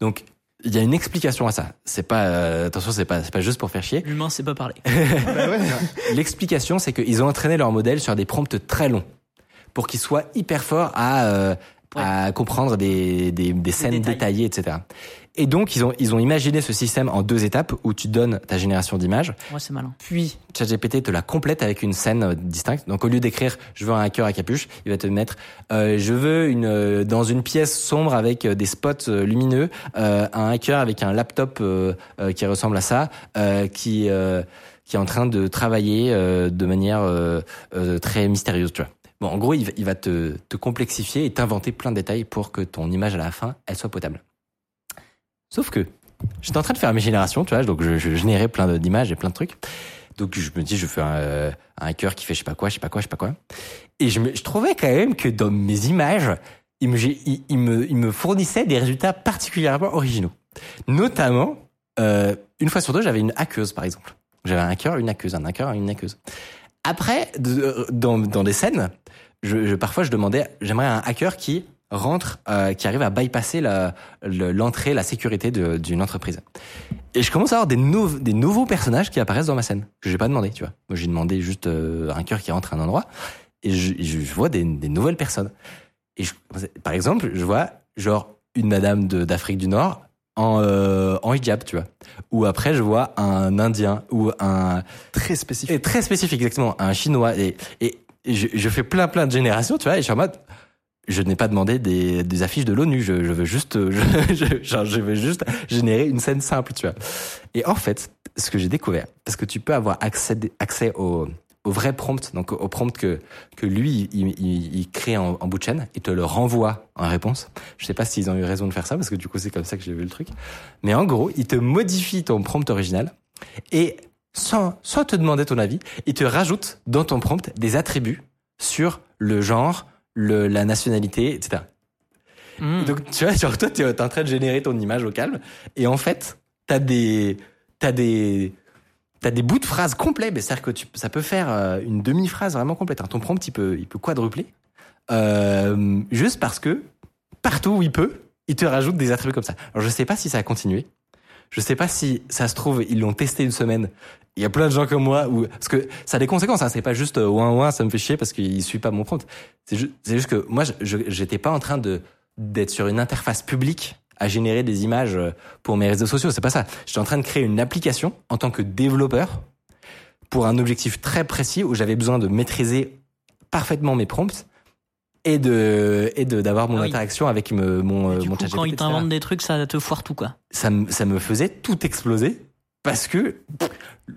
Donc il y a une explication à ça. C'est pas euh, attention, c'est pas c'est pas juste pour faire chier. L'humain sait pas parler. L'explication, c'est qu'ils ont entraîné leur modèle sur des prompts très longs pour qu'ils soient hyper forts à, euh, à comprendre des, des, des scènes détaillées, etc. Et donc, ils ont, ils ont imaginé ce système en deux étapes où tu donnes ta génération d'images, Ouais, c'est malin. puis ChatGPT te la complète avec une scène euh, distincte. Donc, au lieu d'écrire « je veux un hacker à capuche », il va te mettre euh, Je veux une euh, dans une pièce sombre avec euh, des spots euh, lumineux, euh, un hacker avec un laptop euh, euh, qui ressemble à ça, euh, qui euh, qui est en train de travailler euh, de manière euh, euh, très mystérieuse, tu vois. Bon, en gros, il va, il va te, te complexifier et t'inventer plein de détails pour que ton image à la fin, elle soit potable. Sauf que j'étais en train de faire mes générations, tu vois, donc je, générais plein d'images et plein de trucs. Donc je me dis, je fais un, euh, un hacker qui fait je sais pas quoi, je sais pas quoi, je sais pas quoi. Et je, me, je trouvais quand même que dans mes images, il me, il, me, il me fournissait des résultats particulièrement originaux. Notamment, euh, une fois sur deux, j'avais une hackeuse, par exemple. J'avais un hacker, une hackeuse, un hacker, une hackeuse. Après, de- dans, dans des scènes, je- parfois je demandais, j'aimerais un hacker qui rentre, euh, qui arrive à bypasser l'entrée, la sécurité d'une entreprise. Et je commence à avoir des, nou- des nouveaux personnages qui apparaissent dans ma scène que j'ai pas demandé, tu vois. Moi, j'ai demandé juste euh, un hacker qui rentre à un endroit et je, je, vois des, des nouvelles personnes. Et je, par exemple, je vois genre une madame d'Afrique du Nord en, euh, en hijab, tu vois. Ou après, je vois un Indien ou un Très spécifique. et très spécifique, exactement, un chinois. Et, et je, je fais plein plein de générations, tu vois, et je suis en mode, je n'ai pas demandé des, affiches de l'ONU, je, veux juste, euh, je, veux juste générer une scène simple, tu vois. Et en fait, ce que j'ai découvert, parce que tu peux avoir accès, accès au, au vrai prompt, donc au prompt que, lui, il, crée en, bout de chaîne et te le renvoie en réponse. Je sais pas s'ils ont eu raison de faire ça, parce que du coup, c'est comme ça que j'ai vu le truc. Mais en gros, il te modifie ton prompt original et sans te demander ton avis, il te rajoute dans ton prompt des attributs sur le genre, le, la nationalité, etc. Mmh. Donc, tu vois, genre, toi, tu es en train de générer ton image au calme, et en fait, t'as des, t'as des, t'as des bouts de phrases complets, mais c'est-à-dire que tu, ça peut faire euh, une demi-phrase vraiment complète. hein. Ton prompt, il peut, il peut quadrupler, euh, juste parce que partout où il peut, il te rajoute des attributs comme ça. Alors, je sais pas si ça a continué. Je sais pas si ça se trouve, ils l'ont testé une semaine. Il y a plein de gens comme moi où, parce que ça a des conséquences, hein. C'est pas juste, euh, ouin, ouin, ça me fait chier parce qu'il suit pas mon prompt. C'est juste, juste que moi, j'étais pas en train de, d'être sur une interface publique à générer des images euh, pour mes réseaux sociaux. C'est pas ça. J'étais en train de créer une application en tant que développeur pour un objectif très précis où j'avais besoin de maîtriser parfaitement mes prompts et de et de d'avoir mon Ah oui. interaction avec me- mon du euh, mon coup, quand il t'invente des trucs, ça te foire tout, quoi. ça me ça me faisait tout exploser parce que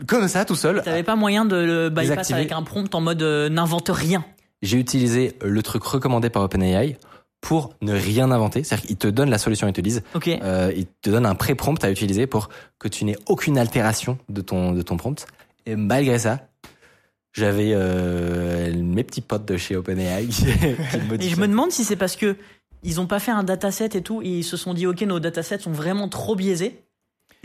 comme ça tout seul T'avais pas moyen de le bypass Désactiver. avec un prompt en mode euh, n'invente rien. j'ai utilisé le truc recommandé par OpenAI pour ne rien inventer c'est-à-dire qu'ils te donnent la solution ils te disent Ok. euh, ils te donnent un pré-prompt à utiliser pour que tu n'aies aucune altération de ton de ton prompt et malgré ça j'avais euh, mes petits potes de chez OpenAI qui, me Et je me demande si c'est parce que ils ont pas fait un dataset et tout, et ils se sont dit ok nos datasets sont vraiment trop biaisés.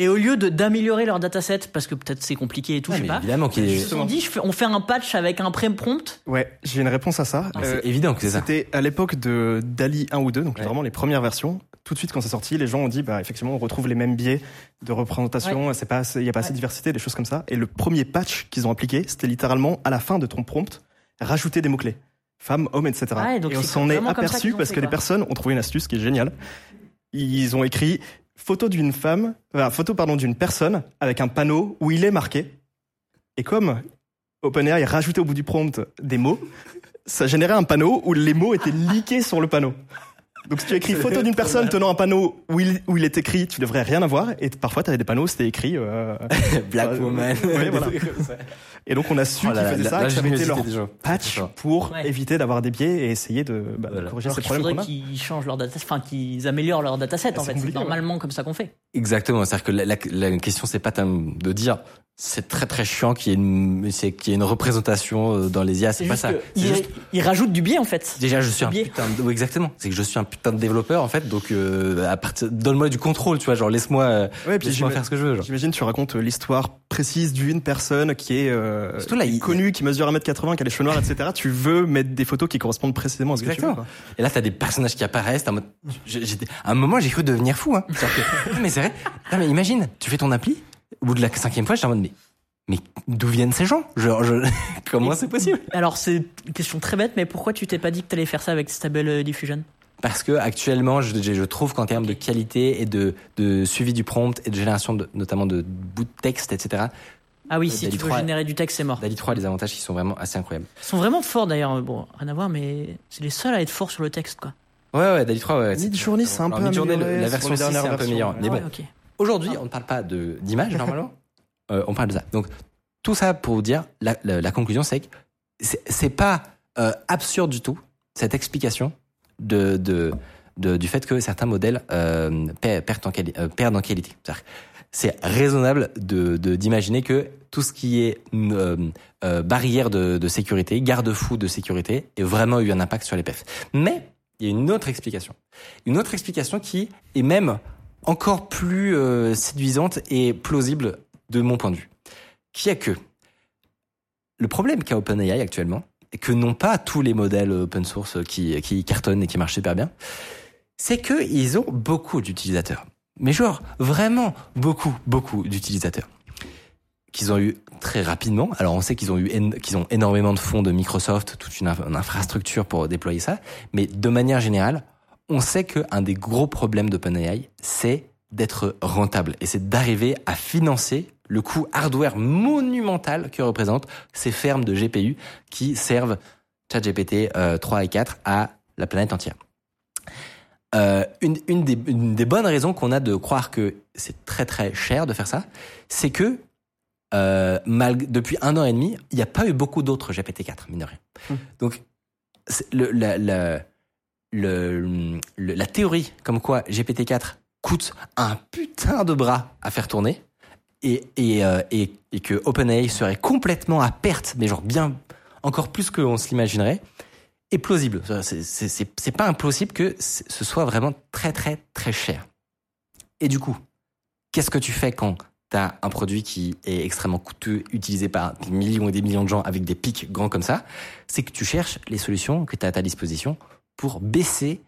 Et au lieu de d'améliorer leur dataset, parce que peut-être c'est compliqué et tout, Ouais, je sais pas, évidemment qu'il ils est... se sont dit je fais- on fait un patch avec un pré-prompt. Ouais, j'ai une réponse à ça. Ah, Euh, c'est évident que c'est ça. C'était à l'époque de DALI 1 ou 2, donc Ouais. vraiment les premières versions. Tout de suite, quand c'est sorti, les gens ont dit, bah, effectivement, on retrouve les mêmes biais de représentation, c'est pas il y a pas assez de diversité, des choses comme ça. Et le premier patch qu'ils ont appliqué, c'était littéralement à la fin de ton prompt, rajouter des mots-clés. Femme, homme, etc. Ouais, donc et on s'en est aperçu qu'ils parce fait, que les personnes ont trouvé une astuce qui est géniale. Ils ont écrit photo d'une femme, enfin, photo, pardon, d'une personne avec un panneau où il est marqué. Et comme OpenAI rajoutait au bout du prompt des mots, ça générait un panneau où les mots étaient leakés sur le panneau. Donc si tu écris photo d'une personne tenant un panneau où il, où il est écrit, tu devrais rien avoir. Et parfois, tu avais des panneaux, c'était écrit. euh, Black euh, Woman. ouais, voilà. Et donc on a su Oh qu'ils faisaient la- ça, la que ça leur patch pour Ouais. éviter d'avoir des biais et essayer de bah, Voilà. corriger ces problèmes faudrait qu'on a. qu'ils changent leur dataset, enfin qu'ils améliorent leur dataset Ah, en c'est fait. C'est ouais. normalement comme ça qu'on fait. Exactement. C'est-à-dire que la, la, la question, c'est pas de dire c'est très très chiant qu'il y ait une, c'est qu'il y ait une représentation euh, dans les IA. C'est pas juste ça. ils, juste- ils rajoutent du biais en fait. Déjà, je suis un biais. putain de, oui, exactement. C'est que je suis un putain de développeur, en fait. Donc, euh, donne-moi du contrôle, tu vois. Genre, laisse-moi, euh, Ouais, puis faire ce que je veux. J'imagine tu racontes euh, l'histoire précise d'une personne qui est, euh, Surtout là, qui est il- connue, qui mesure 1m80, qui a les cheveux noirs, etc. Tu veux mettre des photos qui correspondent précisément à ce que tu veux. Exactement. quoi. Et là, t'as des personnages qui apparaissent. t'es en mode, j'ai- j'étais- à un moment, j'ai cru devenir fou. Hein. C'est-à-dire que- non, mais c'est vrai. Non, mais imagine, tu fais ton appli. Au bout de la cinquième fois, j'étais en mode, mais, mais d'où viennent ces gens? Genre, je, comment c'est possible? Alors c'est une question très bête, mais pourquoi tu t'es pas dit que t'allais faire ça avec Stable Diffusion? Parce que actuellement, je, trouve qu'en termes de qualité et de, de suivi du prompt et de génération, de, notamment de bouts de texte, etc., Ah oui, Euh, si Dali tu veux 3, générer du texte, c'est mort. DALI 3 a des avantages qui sont vraiment assez incroyables. Ils sont vraiment forts d'ailleurs. Bon, rien à voir, mais c'est les seuls à être forts sur le texte, quoi. Ouais, ouais, DALI 3, ouais. Midjourney, c'est un peu Midjourney, amélioré la version les 6, c'est un peu meilleur. Mais Ah bon, ouais, ok. aujourd'hui, on ne parle pas de d'image, normalement. Euh, on parle de ça. Donc, tout ça pour vous dire, la, la, la conclusion, c'est que c'est c'est pas euh, absurde du tout, cette explication de, de, de- du fait que certains modèles euh, euh, perdent en qualité. C'est raisonnable de de- d'imaginer que tout ce qui est euh, euh, barrière de, de sécurité, garde-fou de sécurité, ait vraiment eu un impact sur les perfs. Mais il y a une autre explication. Une autre explication qui est même encore plus euh, séduisante et plausible de mon point de vue. Qui est que le problème qu'a OpenAI actuellement, que n'ont pas tous les modèles open source qui, qui cartonnent et qui marchent super bien, c'est qu'ils ont beaucoup d'utilisateurs. Mais genre, vraiment beaucoup, beaucoup d'utilisateurs. Qu'ils ont eu très rapidement. Alors on sait qu'ils ont eu qu'ils ont énormément de fonds de Microsoft, toute une, une infrastructure pour déployer ça. Mais de manière générale, on sait qu'un des gros problèmes d'OpenAI, c'est d'être rentable. Et c'est d'arriver à financer le coût hardware monumental que représentent ces fermes de GPU qui servent ChatGPT euh, 3 et 4 à la planète entière. Euh, une, une, des, une des bonnes raisons qu'on a de croire que c'est très très cher de faire ça, c'est que euh, depuis un an et demi, il n'y a pas eu beaucoup d'autres GPT-4, mine de rien. Hmm. Donc, le, la, la, le, le- la théorie comme quoi GPT-4 coûte un putain de bras à faire tourner et, euh, et, et que OpenAI serait complètement à perte, mais genre bien encore plus qu'on se l'imaginerait, est plausible. C'est- pas impossible que ce soit vraiment très très très cher. Et du coup, qu'est-ce que tu fais quand tu as un produit qui est extrêmement coûteux, utilisé par des millions et des millions de gens avec des pics grands comme ça? C'est que tu cherches les solutions que tu as à ta disposition pour baisser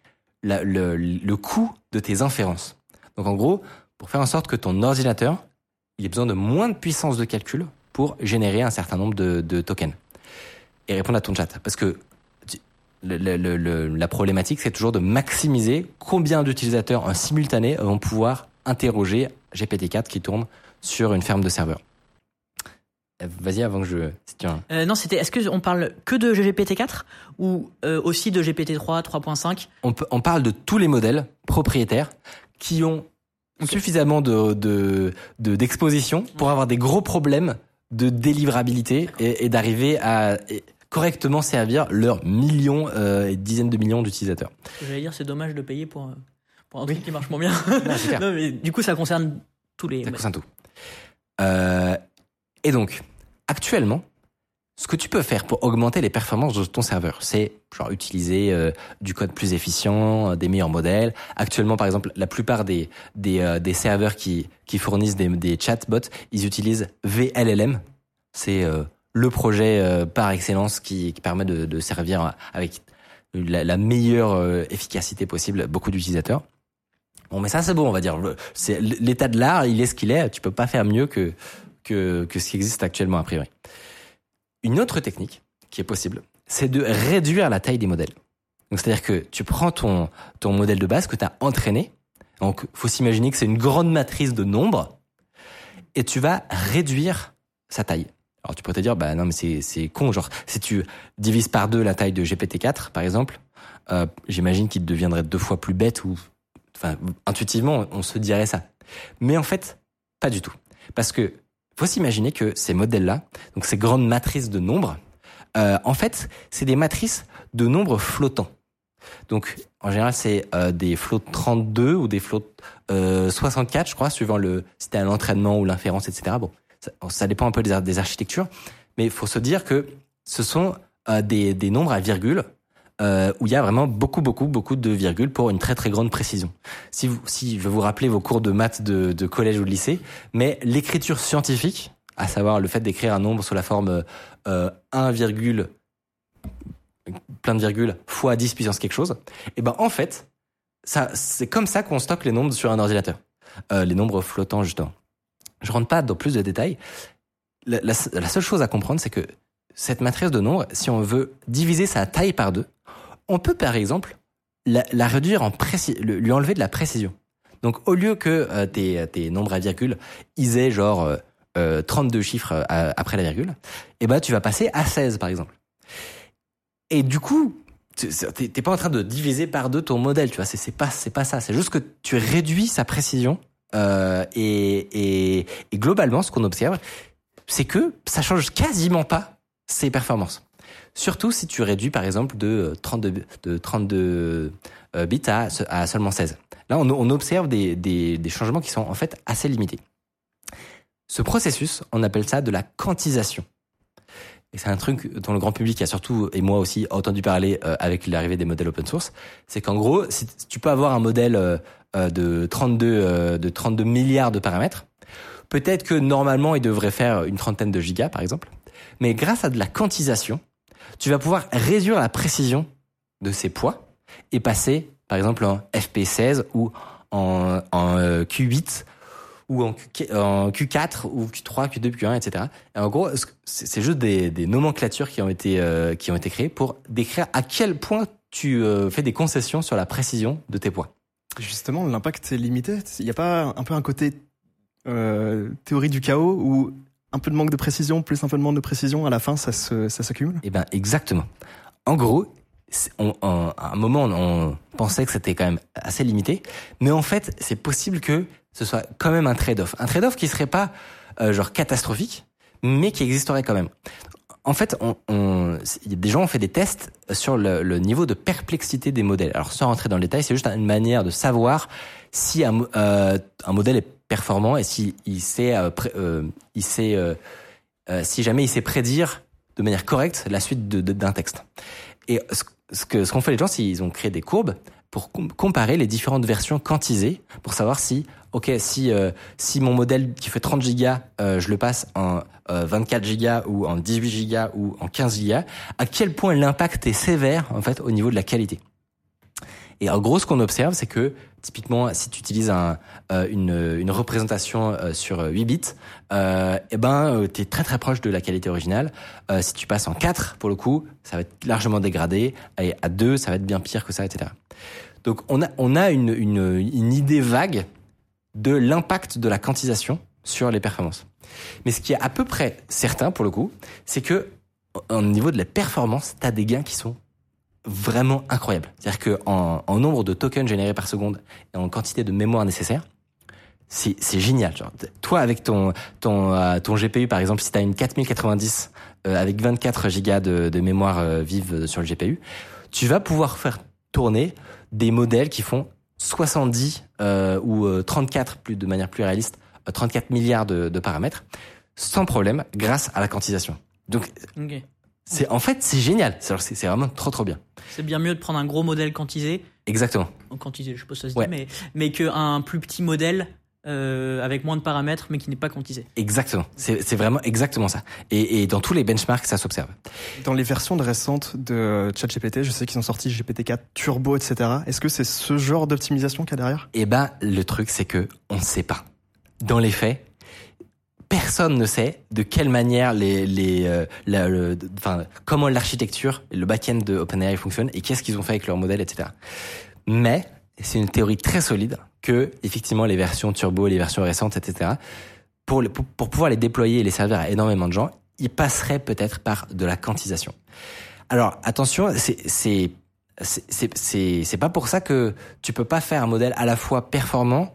la- le, le coût de tes inférences. Donc en gros, pour faire en sorte que ton ordinateur, il ait besoin de moins de puissance de calcul pour générer un certain nombre de, de tokens et répondre à ton chat. Parce que tu- le- le- le- le- la problématique, c'est toujours de maximiser combien d'utilisateurs en simultané vont pouvoir interroger GPT-4 qui tourne sur une ferme de serveurs. Euh, Vas-y avant que je... si tu as un- Euh, non, c'était. Est-ce que on parle que de GPT-4 ou euh, aussi de GPT-3, 3.5 on, peut- on parle de tous les modèles propriétaires qui ont suffisamment de de- de- d'exposition pour avoir des gros problèmes de délivrabilité et, et d'arriver à correctement servir leurs millions euh, et dizaines de millions d'utilisateurs. J'allais dire, c'est dommage de payer pour, euh, pour un truc qui marche moins bien. Non, mais du coup, ça concerne tous les. Ça concerne tout. Euh, et donc, actuellement, ce que tu peux faire pour augmenter les performances de ton serveur, c'est genre utiliser euh, du code plus efficient, euh, des meilleurs modèles. Actuellement, par exemple, la plupart des des, euh, des serveurs qui qui fournissent des, des chatbots, ils utilisent VLLM. C'est le projet par excellence qui, qui permet de, de servir avec la, la meilleure efficacité possible beaucoup d'utilisateurs. Bon, mais ça c'est bon, on va dire. C'est l'état de l'art, il est ce qu'il est. Tu peux pas faire mieux que que que ce qui existe actuellement a priori. Une autre technique qui est possible, c'est de réduire la taille des modèles. Donc c'est-à-dire que tu prends ton ton modèle de base que tu as entraîné. Donc faut s'imaginer que c'est une grande matrice de nombres et tu vas réduire sa taille. Alors tu pourrais te dire bah non mais c'est c'est con genre si tu divises par deux la taille de GPT-4 par exemple, euh, j'imagine qu'il deviendrait deux fois plus bête ou enfin intuitivement on se dirait ça. Mais en fait pas du tout parce que faut s'imaginer que ces modèles-là, donc ces grandes matrices de nombres, euh, en fait, c'est des matrices de nombres flottants. Donc, en général, c'est euh, des flots 32 ou des flots euh, 64, je crois, suivant le si un entraînement ou l'inférence, etc. Bon, ça, ça, dépend un peu des, des architectures, mais il faut se dire que ce sont euh, des, des nombres à virgule euh, où il y a vraiment beaucoup, beaucoup, beaucoup de virgules pour une très, très grande précision. Si, je vais vous rappeler vos cours de maths de, collège ou de lycée, mais l'écriture scientifique, à savoir le fait d'écrire un nombre sous la forme euh, 1, plein de virgules fois 10 puissance quelque chose, et eh ben en fait, c'est comme ça qu'on stocke les nombres sur un ordinateur. Euh, les nombres flottants, justement. Je rentre pas dans plus de détails. La seule chose à comprendre, c'est que cette matrice de nombres, si on veut diviser sa taille par deux, on peut par exemple la, réduire en lui enlever de la précision. Donc au lieu que euh, tes, nombres à virgule, ils aient genre euh, 32 chiffres euh, après la virgule, eh ben tu vas passer à 16 par exemple. Et du coup, t'es pas en train de diviser par deux ton modèle, tu vois, c'est pas c'est pas ça, c'est juste que tu réduis sa précision euh, et, et, et globalement ce qu'on observe, c'est que ça change quasiment pas ses performances. Surtout si tu réduis par exemple de 32, de 32 euh, bits à, seulement 16. Là, on, observe des, des, changements qui sont en fait assez limités. Ce processus, on appelle ça de la quantisation. Et c'est un truc dont le grand public a surtout, et moi aussi, entendu parler euh, avec l'arrivée des modèles open source. C'est qu'en gros, si tu peux avoir un modèle euh, de 32, euh, de 32 milliards de paramètres, peut-être que normalement, il devrait faire une trentaine de gigas, par exemple. Mais grâce à de la quantisation, tu vas pouvoir réduire la précision de ces poids et passer, par exemple, en FP16 ou en, euh, Q8 ou en, Q, en, Q4 ou Q3, Q2, Q1, etc. Et en gros, c'est juste des, nomenclatures qui ont été euh, qui ont été créées pour décrire à quel point tu euh, fais des concessions sur la précision de tes poids. Justement, l'impact est limité. Il n'y a pas un peu un côté théorie du chaos où un peu de manque de précision, plus un peu de manque de précision, à la fin, ça s'accumule Eh ben, exactement. En gros, à un moment, on pensait que c'était quand même assez limité, mais en fait, c'est possible que ce soit quand même un trade-off. Un trade-off qui serait pas euh, genre catastrophique, mais qui existerait quand même. En fait, des gens ont fait des tests sur le, niveau de perplexité des modèles. Alors, sans rentrer dans le détail, c'est juste une manière de savoir si un, euh, un modèle est performant et si sait, euh, euh, il sait, euh, euh, si jamais il sait prédire de manière correcte la suite d'un texte. Et ce que ce qu'ont fait les gens, c'est ils ont créé des courbes pour com comparer les différentes versions quantisées pour savoir si, ok, si euh, si mon modèle qui fait 30 gigas, euh, je le passe en euh, 24 gigas ou en 18 gigas ou en 15 gigas, à quel point l'impact est sévère en fait au niveau de la qualité. Et en gros, ce qu'on observe, c'est que typiquement, si tu utilises un, euh, une, une, représentation euh, sur 8 bits, euh, eh ben, tu es très très proche de la qualité originale. Euh, si tu passes en 4, pour le coup, ça va être largement dégradé. Et à 2, ça va être bien pire que ça, etc. Donc on a, on a une, une, une idée vague de l'impact de la quantisation sur les performances. Mais ce qui est à peu près certain, pour le coup, c'est que au niveau de la performance, tu as des gains qui sont vraiment incroyable. C'est-à-dire que en, en, nombre de tokens générés par seconde et en quantité de mémoire nécessaire, c'est génial. Toi, avec ton ton euh, ton GPU, par exemple, si tu as une 4090 euh, avec 24 gigas de, mémoire euh, vive sur le GPU, tu vas pouvoir faire tourner des modèles qui font 70 euh, ou 34, plus de manière plus réaliste, 34 milliards de, paramètres, sans problème, grâce à la quantisation. Donc. C'est en fait, c'est génial. C'est vraiment trop trop bien. C'est bien mieux de prendre un gros modèle quantisé, Exactement. quantisé, je sais pas si ça se Ouais. dit, mais, mais qu'un plus petit modèle euh, avec moins de paramètres, mais qui n'est pas quantisé. Exactement. C'est c'est vraiment exactement ça. Et, et dans tous les benchmarks, ça s'observe. Dans les versions de récentes de ChatGPT, je sais qu'ils ont sorti GPT-4 Turbo, etc. Est-ce que c'est ce genre d'optimisation qu'il y a derrière? Eh ben, le truc, c'est que on ne sait pas. Dans les faits, personne ne sait de quelle manière les, les, euh, la- le- enfin, comment l'architecture, le back-end de OpenAI fonctionne et qu'est-ce qu'ils ont fait avec leur modèle, etc. Mais c'est une théorie très solide que, effectivement, les versions turbo, les versions récentes, etc., pour, pour, pouvoir les déployer et les servir à énormément de gens, ils passeraient peut-être par de la quantisation. Alors, attention, c'est, c'est pas pour ça que tu peux pas faire un modèle à la fois performant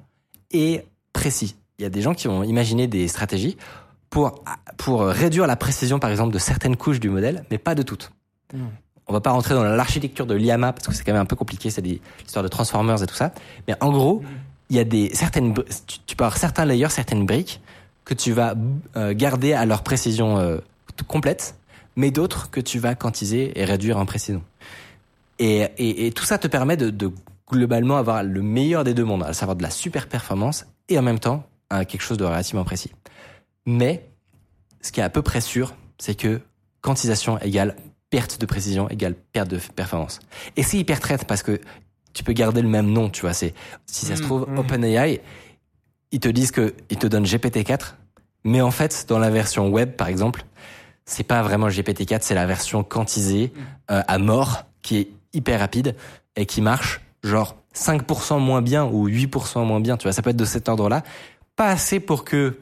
et précis. Il y a des gens qui ont imaginé des stratégies pour, pour réduire la précision, par exemple, de certaines couches du modèle, mais pas de toutes. Mmh. On va pas rentrer dans l'architecture de l'IAMA parce que c'est quand même un peu compliqué, c'est des histoires de transformers et tout ça. Mais en gros, il y a des certaines, tu, tu peux avoir certains layers, certaines briques que tu vas euh, garder à leur précision euh, complète, mais d'autres que tu vas quantiser et réduire en précision. Et, et, et tout ça te permet de, de globalement avoir le meilleur des deux mondes, à savoir de la super performance et en même temps euh, quelque chose de relativement précis. Mais ce qui est à peu près sûr, c'est que quantisation égale perte de précision égale perte de performance. Et c'est hyper traite parce que tu peux garder le même nom, tu vois. C'est si ça se Mm, trouve mm. OpenAI, ils te disent que ils te donnent GPT-4, mais en fait dans la version web par exemple, c'est pas vraiment GPT-4, c'est la version quantisée euh, à mort qui est hyper rapide et qui marche genre 5% moins bien ou 8% moins bien, tu vois, ça peut être de cet ordre-là, pas assez pour que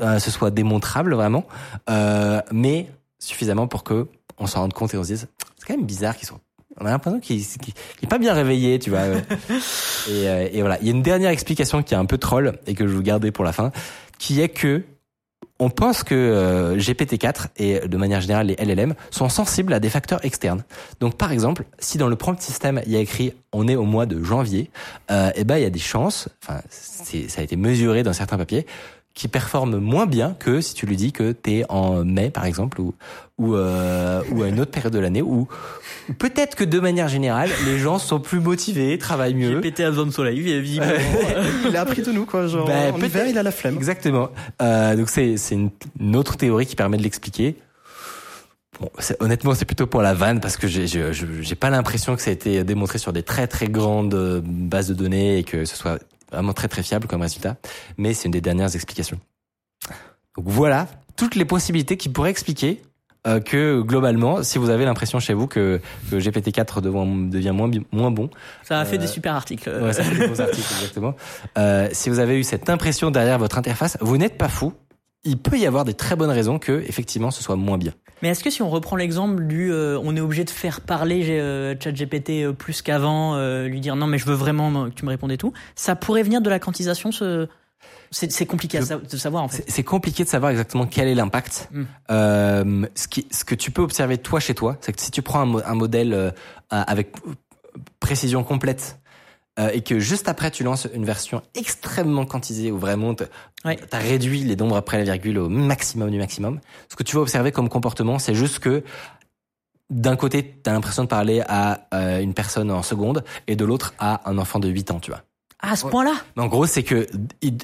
euh, ce soit démontrable vraiment, euh, mais suffisamment pour que on s'en rende compte et on se dise c'est quand même bizarre qu'ils sont on a l'impression qu'il qu'il qu'il est pas bien réveillé, tu vois. et, euh, et voilà, il y a une dernière explication qui est un peu troll et que je vous garder pour la fin, qui est que on pense que euh, GPT-4 et de manière générale les LLM sont sensibles à des facteurs externes. Donc par exemple, si dans le prompt système il y a écrit on est au mois de janvier, euh, eh ben il y a des chances, enfin ça a été mesuré dans certains papiers, qui performe moins bien que si tu lui dis que t'es en mai par exemple ou ou, euh, à une autre période de l'année ou peut-être que de manière générale les gens sont plus motivés, travaillent mieux. GPT a besoin de soleil, visiblement. Il a appris de nous, quoi. Genre, Bah, en hiver, peut-être. il a la flemme. Exactement. Euh, donc c'est c'est une, une autre théorie qui permet de l'expliquer. Bon, honnêtement, c'est plutôt pour la vanne parce que j'ai je- je- j'ai pas l'impression que ça a été démontré sur des très très grandes euh, bases de données et que ce soit vraiment très très fiable comme résultat. Mais c'est une des dernières explications. Donc voilà toutes les possibilités qui pourraient expliquer euh, que globalement, si vous avez l'impression chez vous que, que GPT-4 devient, devient moins, moins bon, Ça a fait Euh, des super articles. Ouais, ça fait des bons articles, exactement. Euh, si vous avez eu cette impression derrière votre interface, vous n'êtes pas fou. Il peut y avoir des très bonnes raisons que, effectivement, ce soit moins bien. Mais est-ce que si on reprend l'exemple du euh, on est obligé de faire parler euh, ChatGPT euh, plus qu'avant, euh, lui dire non mais je veux vraiment que tu me répondes et tout, ça pourrait venir de la quantisation ce... C'est compliqué à de savoir en fait. C'est compliqué de savoir exactement quel est l'impact. Mm. Euh, ce, qui, ce que tu peux observer toi chez toi, c'est que si tu prends un, mo- un modèle euh, avec précision complète euh, et que juste après tu lances une version extrêmement quantisée où vraiment tu Ouais. as réduit les nombres après la virgule au maximum du maximum, ce que tu vas observer comme comportement, c'est juste que d'un côté, tu as l'impression de parler à euh, une personne en seconde et de l'autre à un enfant de 8 ans, tu vois. Ah, à ce point-là Mais en gros, c'est que il-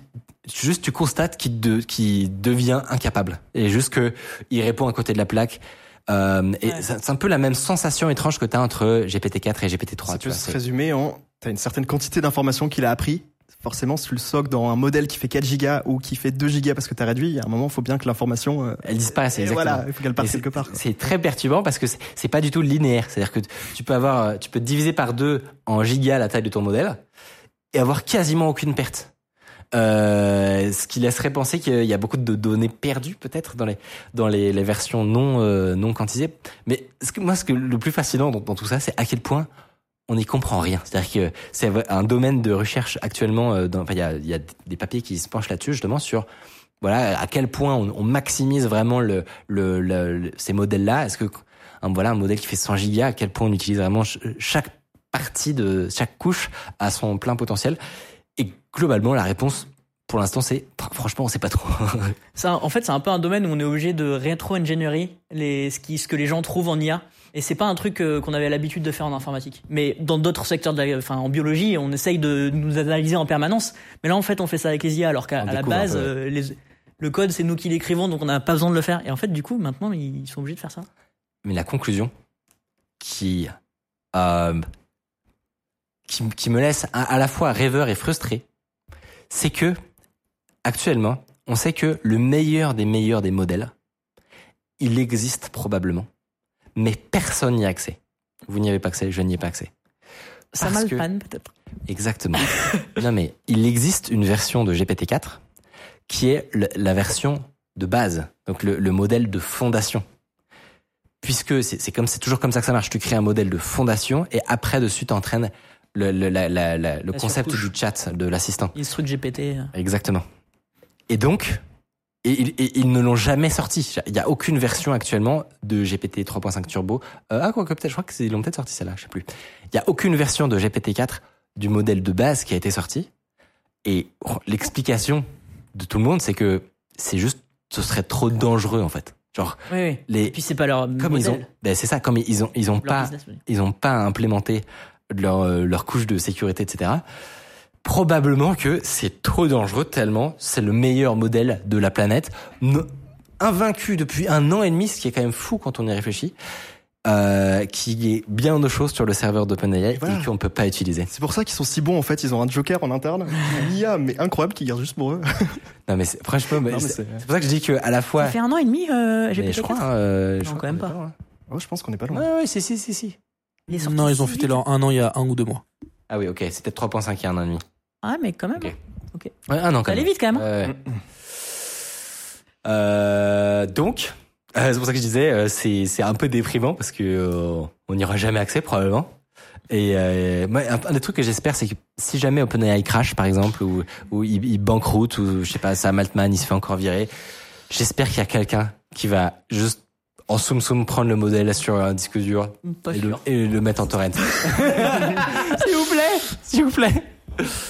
juste tu constates qu'il de, qu'il devient incapable et juste que il répond à côté de la plaque. Euh, et Ouais. c'est un peu la même sensation étrange que tu as entre GPT-4 et GPT-3. Ça tu peut se résumer en t'as une certaine quantité d'informations qu'il a appris. Forcément, si tu le soques dans un modèle qui fait 4 gigas ou qui fait 2 gigas parce que t'as réduit, il y a un moment, il faut bien que l'information. euh, Elle et exactement. voilà, il faut qu'elle parte quelque part. C'est très perturbant parce que c'est- pas du tout linéaire. C'est-à-dire que tu peux avoir, tu peux diviser par deux en gigas la taille de ton modèle et avoir quasiment aucune perte. Euh, ce qui laisserait penser qu'il y a beaucoup de données perdues peut-être dans les dans les, les versions non euh, non quantisées. Mais ce que, moi, ce que le plus fascinant dans, tout ça, c'est à quel point on n'y comprend rien. C'est-à-dire que c'est un domaine de recherche actuellement. euh, dans- enfin, il y a, y a des papiers qui se penchent là-dessus justement sur voilà à quel point on, on maximise vraiment le, le, le- ces modèles-là. Est-ce que voilà un modèle qui fait 100 gigas, à quel point on utilise vraiment ch- chaque partie de chaque couche à son plein potentiel Et globalement, la réponse pour l'instant, c'est franchement, on sait pas trop. Ça, en fait, c'est un peu un domaine où on est obligé de rétro-ingénierie les ce qui ce que les gens trouvent en IA. Et c'est pas un truc euh, qu'on avait l'habitude de faire en informatique. Mais dans d'autres secteurs, de la, enfin en biologie, on essaye de nous analyser en permanence. Mais là, en fait, on fait ça avec les IA, alors qu'à la base, euh, les- le code, c'est nous qui l'écrivons, donc on n'a pas besoin de le faire. Et en fait, du coup, maintenant, ils sont obligés de faire ça. Mais la conclusion qui, euh, qui, qui me laisse à, à la fois rêveur et frustré, c'est que actuellement, on sait que le meilleur des meilleurs des modèles, il existe probablement, mais personne n'y a accès. Vous n'y avez pas accès, je n'y ai pas accès. Ça mal que- peut-être. Exactement. non mais il existe une version de GPT-4 qui est le- la version de base, donc le, le modèle de fondation. Puisque c'est c'est comme c'est toujours comme ça que ça marche. Tu crées un modèle de fondation et après dessus t'entraînes le, le, la- la- la- le concept surcouche. du chat de l'assistant. Instruct GPT. Exactement. Et donc, et, et- et ils ne l'ont jamais sorti. Il n'y a aucune version actuellement de GPT 3.5 Turbo. Euh, ah, quoi que peut-être, je crois qu'ils l'ont peut-être sorti celle-là, je sais plus. Il n'y a aucune version de GPT 4 du modèle de base qui a été sorti. Et oh, l'explication de tout le monde, c'est que c'est juste, ce serait trop dangereux en fait. Genre, Oui, oui. les, Et puis c'est pas leur comme ils ont, modèle, ben c'est ça, comme ils ont, ils ont leur pas, business ils ont pas implémenté leur, euh, leur couche de sécurité, etc. Probablement que c'est trop dangereux tellement c'est le meilleur modèle de la planète, invaincu depuis un an et demi, ce qui est quand même fou quand on y réfléchit, euh, qui est bien de choses sur le serveur d'OpenAI Voilà. et qu'on peut pas utiliser. C'est pour ça qu'ils sont si bons en fait. Ils ont un joker en interne, une IA mais incroyable qui garde juste pour eux. Non mais franchement, c'est pour ça que je dis que à la fois, Ça fait un an et demi, euh, GPT-4 je crois, euh, je Non, crois quand même est pas. loin. Oh, je pense qu'on est pas loin. Ouais, ouais, si, si, si, si. Il est sorti Non, ils ont fêté leur un an il y a un ou deux mois. Ah oui, ok, c'était 3.5 il y a un an et demi. Ah, mais quand même. Ok. Ok. Ouais, un an quand Ça allait même. vite quand même. Ouais. Euh, donc, euh, c'est pour ça que je disais, euh, c'est c'est un peu déprimant parce que euh, on n'y aura jamais accès probablement. Et euh, moi, un des trucs que j'espère, c'est que si jamais OpenAI crash, par exemple, ou, ou il, il banqueroute, ou je sais pas, Sam Altman, il se fait encore virer, j'espère qu'il y a quelqu'un qui va juste en soum soum prendre le modèle sur un disque dur Pas et le, sûr. et le mettre en torrent. S'il vous plaît, s'il vous plaît.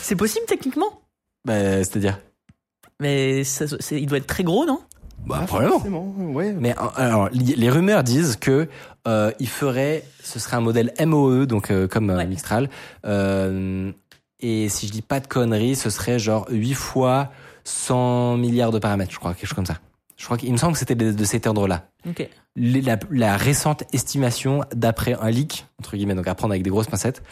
C'est possible techniquement, Bah, c'est-à-dire, mais ça- c'est- il doit être très gros, non? Bah, Ah, probablement. ouais. Mais alors, les rumeurs disent que euh, il ferait, ce serait un modèle MOE, donc euh, comme euh, Ouais. Mistral. Euh, et si je dis pas de conneries, ce serait genre 8 fois 100 milliards de paramètres, je crois, quelque chose comme ça. Je crois qu'il me semble que c'était de, de cet ordre-là. Ok. Les- La, la récente estimation, d'après un leak, entre guillemets, donc à prendre avec des grosses pincettes,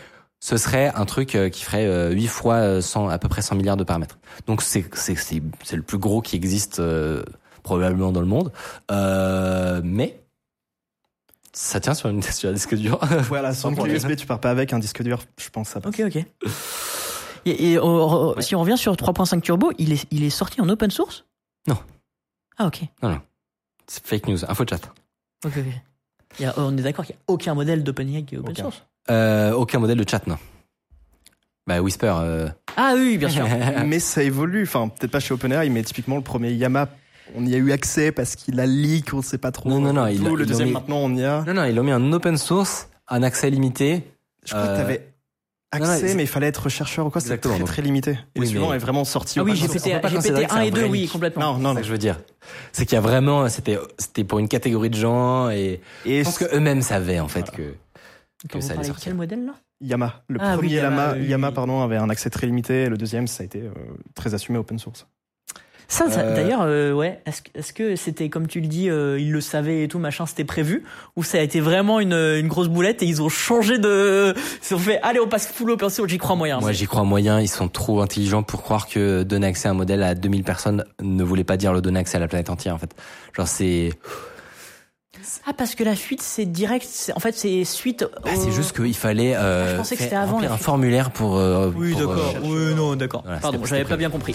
ce serait un truc euh, qui ferait euh, 8 fois euh, 100, à peu près 100 milliards de paramètres. Donc c'est c'est c'est c'est le plus gros qui existe euh, probablement dans le monde, euh, mais ça tient sur, une, sur un disque dur. Voilà, sans clé. USB, tu pars pas avec un disque dur. Je pense ça passe. Ok, ok. Et, et, oh, oh, si on revient sur 3.5 Turbo, il est, il est sorti en open source? Non. Ah, ok. C'est fake news, info chat. Ok, ok. Il y a- on est d'accord qu'il n'y a aucun modèle d'OpenAI qui est open Aucun. source Euh, aucun modèle de chat, non. Bah Whisper. Euh... Ah oui, bien sûr. mais ça évolue. Enfin, peut-être pas chez OpenAI, mais typiquement le premier Yama, on y a eu accès parce qu'il a leak, on sait pas trop. Non, non, non, il Tout, le deuxième, mis- maintenant, on y a. Non, non, ils l'ont mis en open source, un accès limité. Je crois Euh, que t'avais accès, non, mais il fallait être chercheur ou quoi. C'était très, limité. Et Oui, le suivant mais- est vraiment sorti. Ah oui, open source. GPT, GPT que c'est 1 et un 2, vrai oui, complètement. Non, non, que je veux dire. C'est qu'il y a vraiment, c'était, c'était pour une catégorie de gens et Et je pense que eux-mêmes savaient en fait que Quand que ça allait sortir. quel modèle là? Yama, le Ah oui, premier Yama, Yama, oui, Yama, oui. pardon, avait un accès très limité. Et le deuxième, ça a été euh, très assumé open source. Ça, ça- Euh, d'ailleurs, euh, ouais. Est-ce que- est-ce que c'était comme tu le dis, euh, ils le savaient et tout machin, c'était prévu, ou ça a été vraiment une, une grosse boulette et ils ont changé de, ils ont fait, allez, on passe full open source, j'y crois moyen. moi j'y crois moyen, ils sont trop intelligents pour croire que donner accès à un modèle à 2000 personnes ne voulait pas dire le donner accès à la planète entière en fait. Genre c'est Ah, parce que la fuite, c'est direct. c'est- En fait, c'est suite. bah, au- c'est juste qu'il fallait euh, Ah, je pensais que faire- c'était avant, remplir un formulaire pour euh, Oui, pour, d'accord. euh, oui, non, d'accord. voilà, Pardon, j'avais pas bien compris.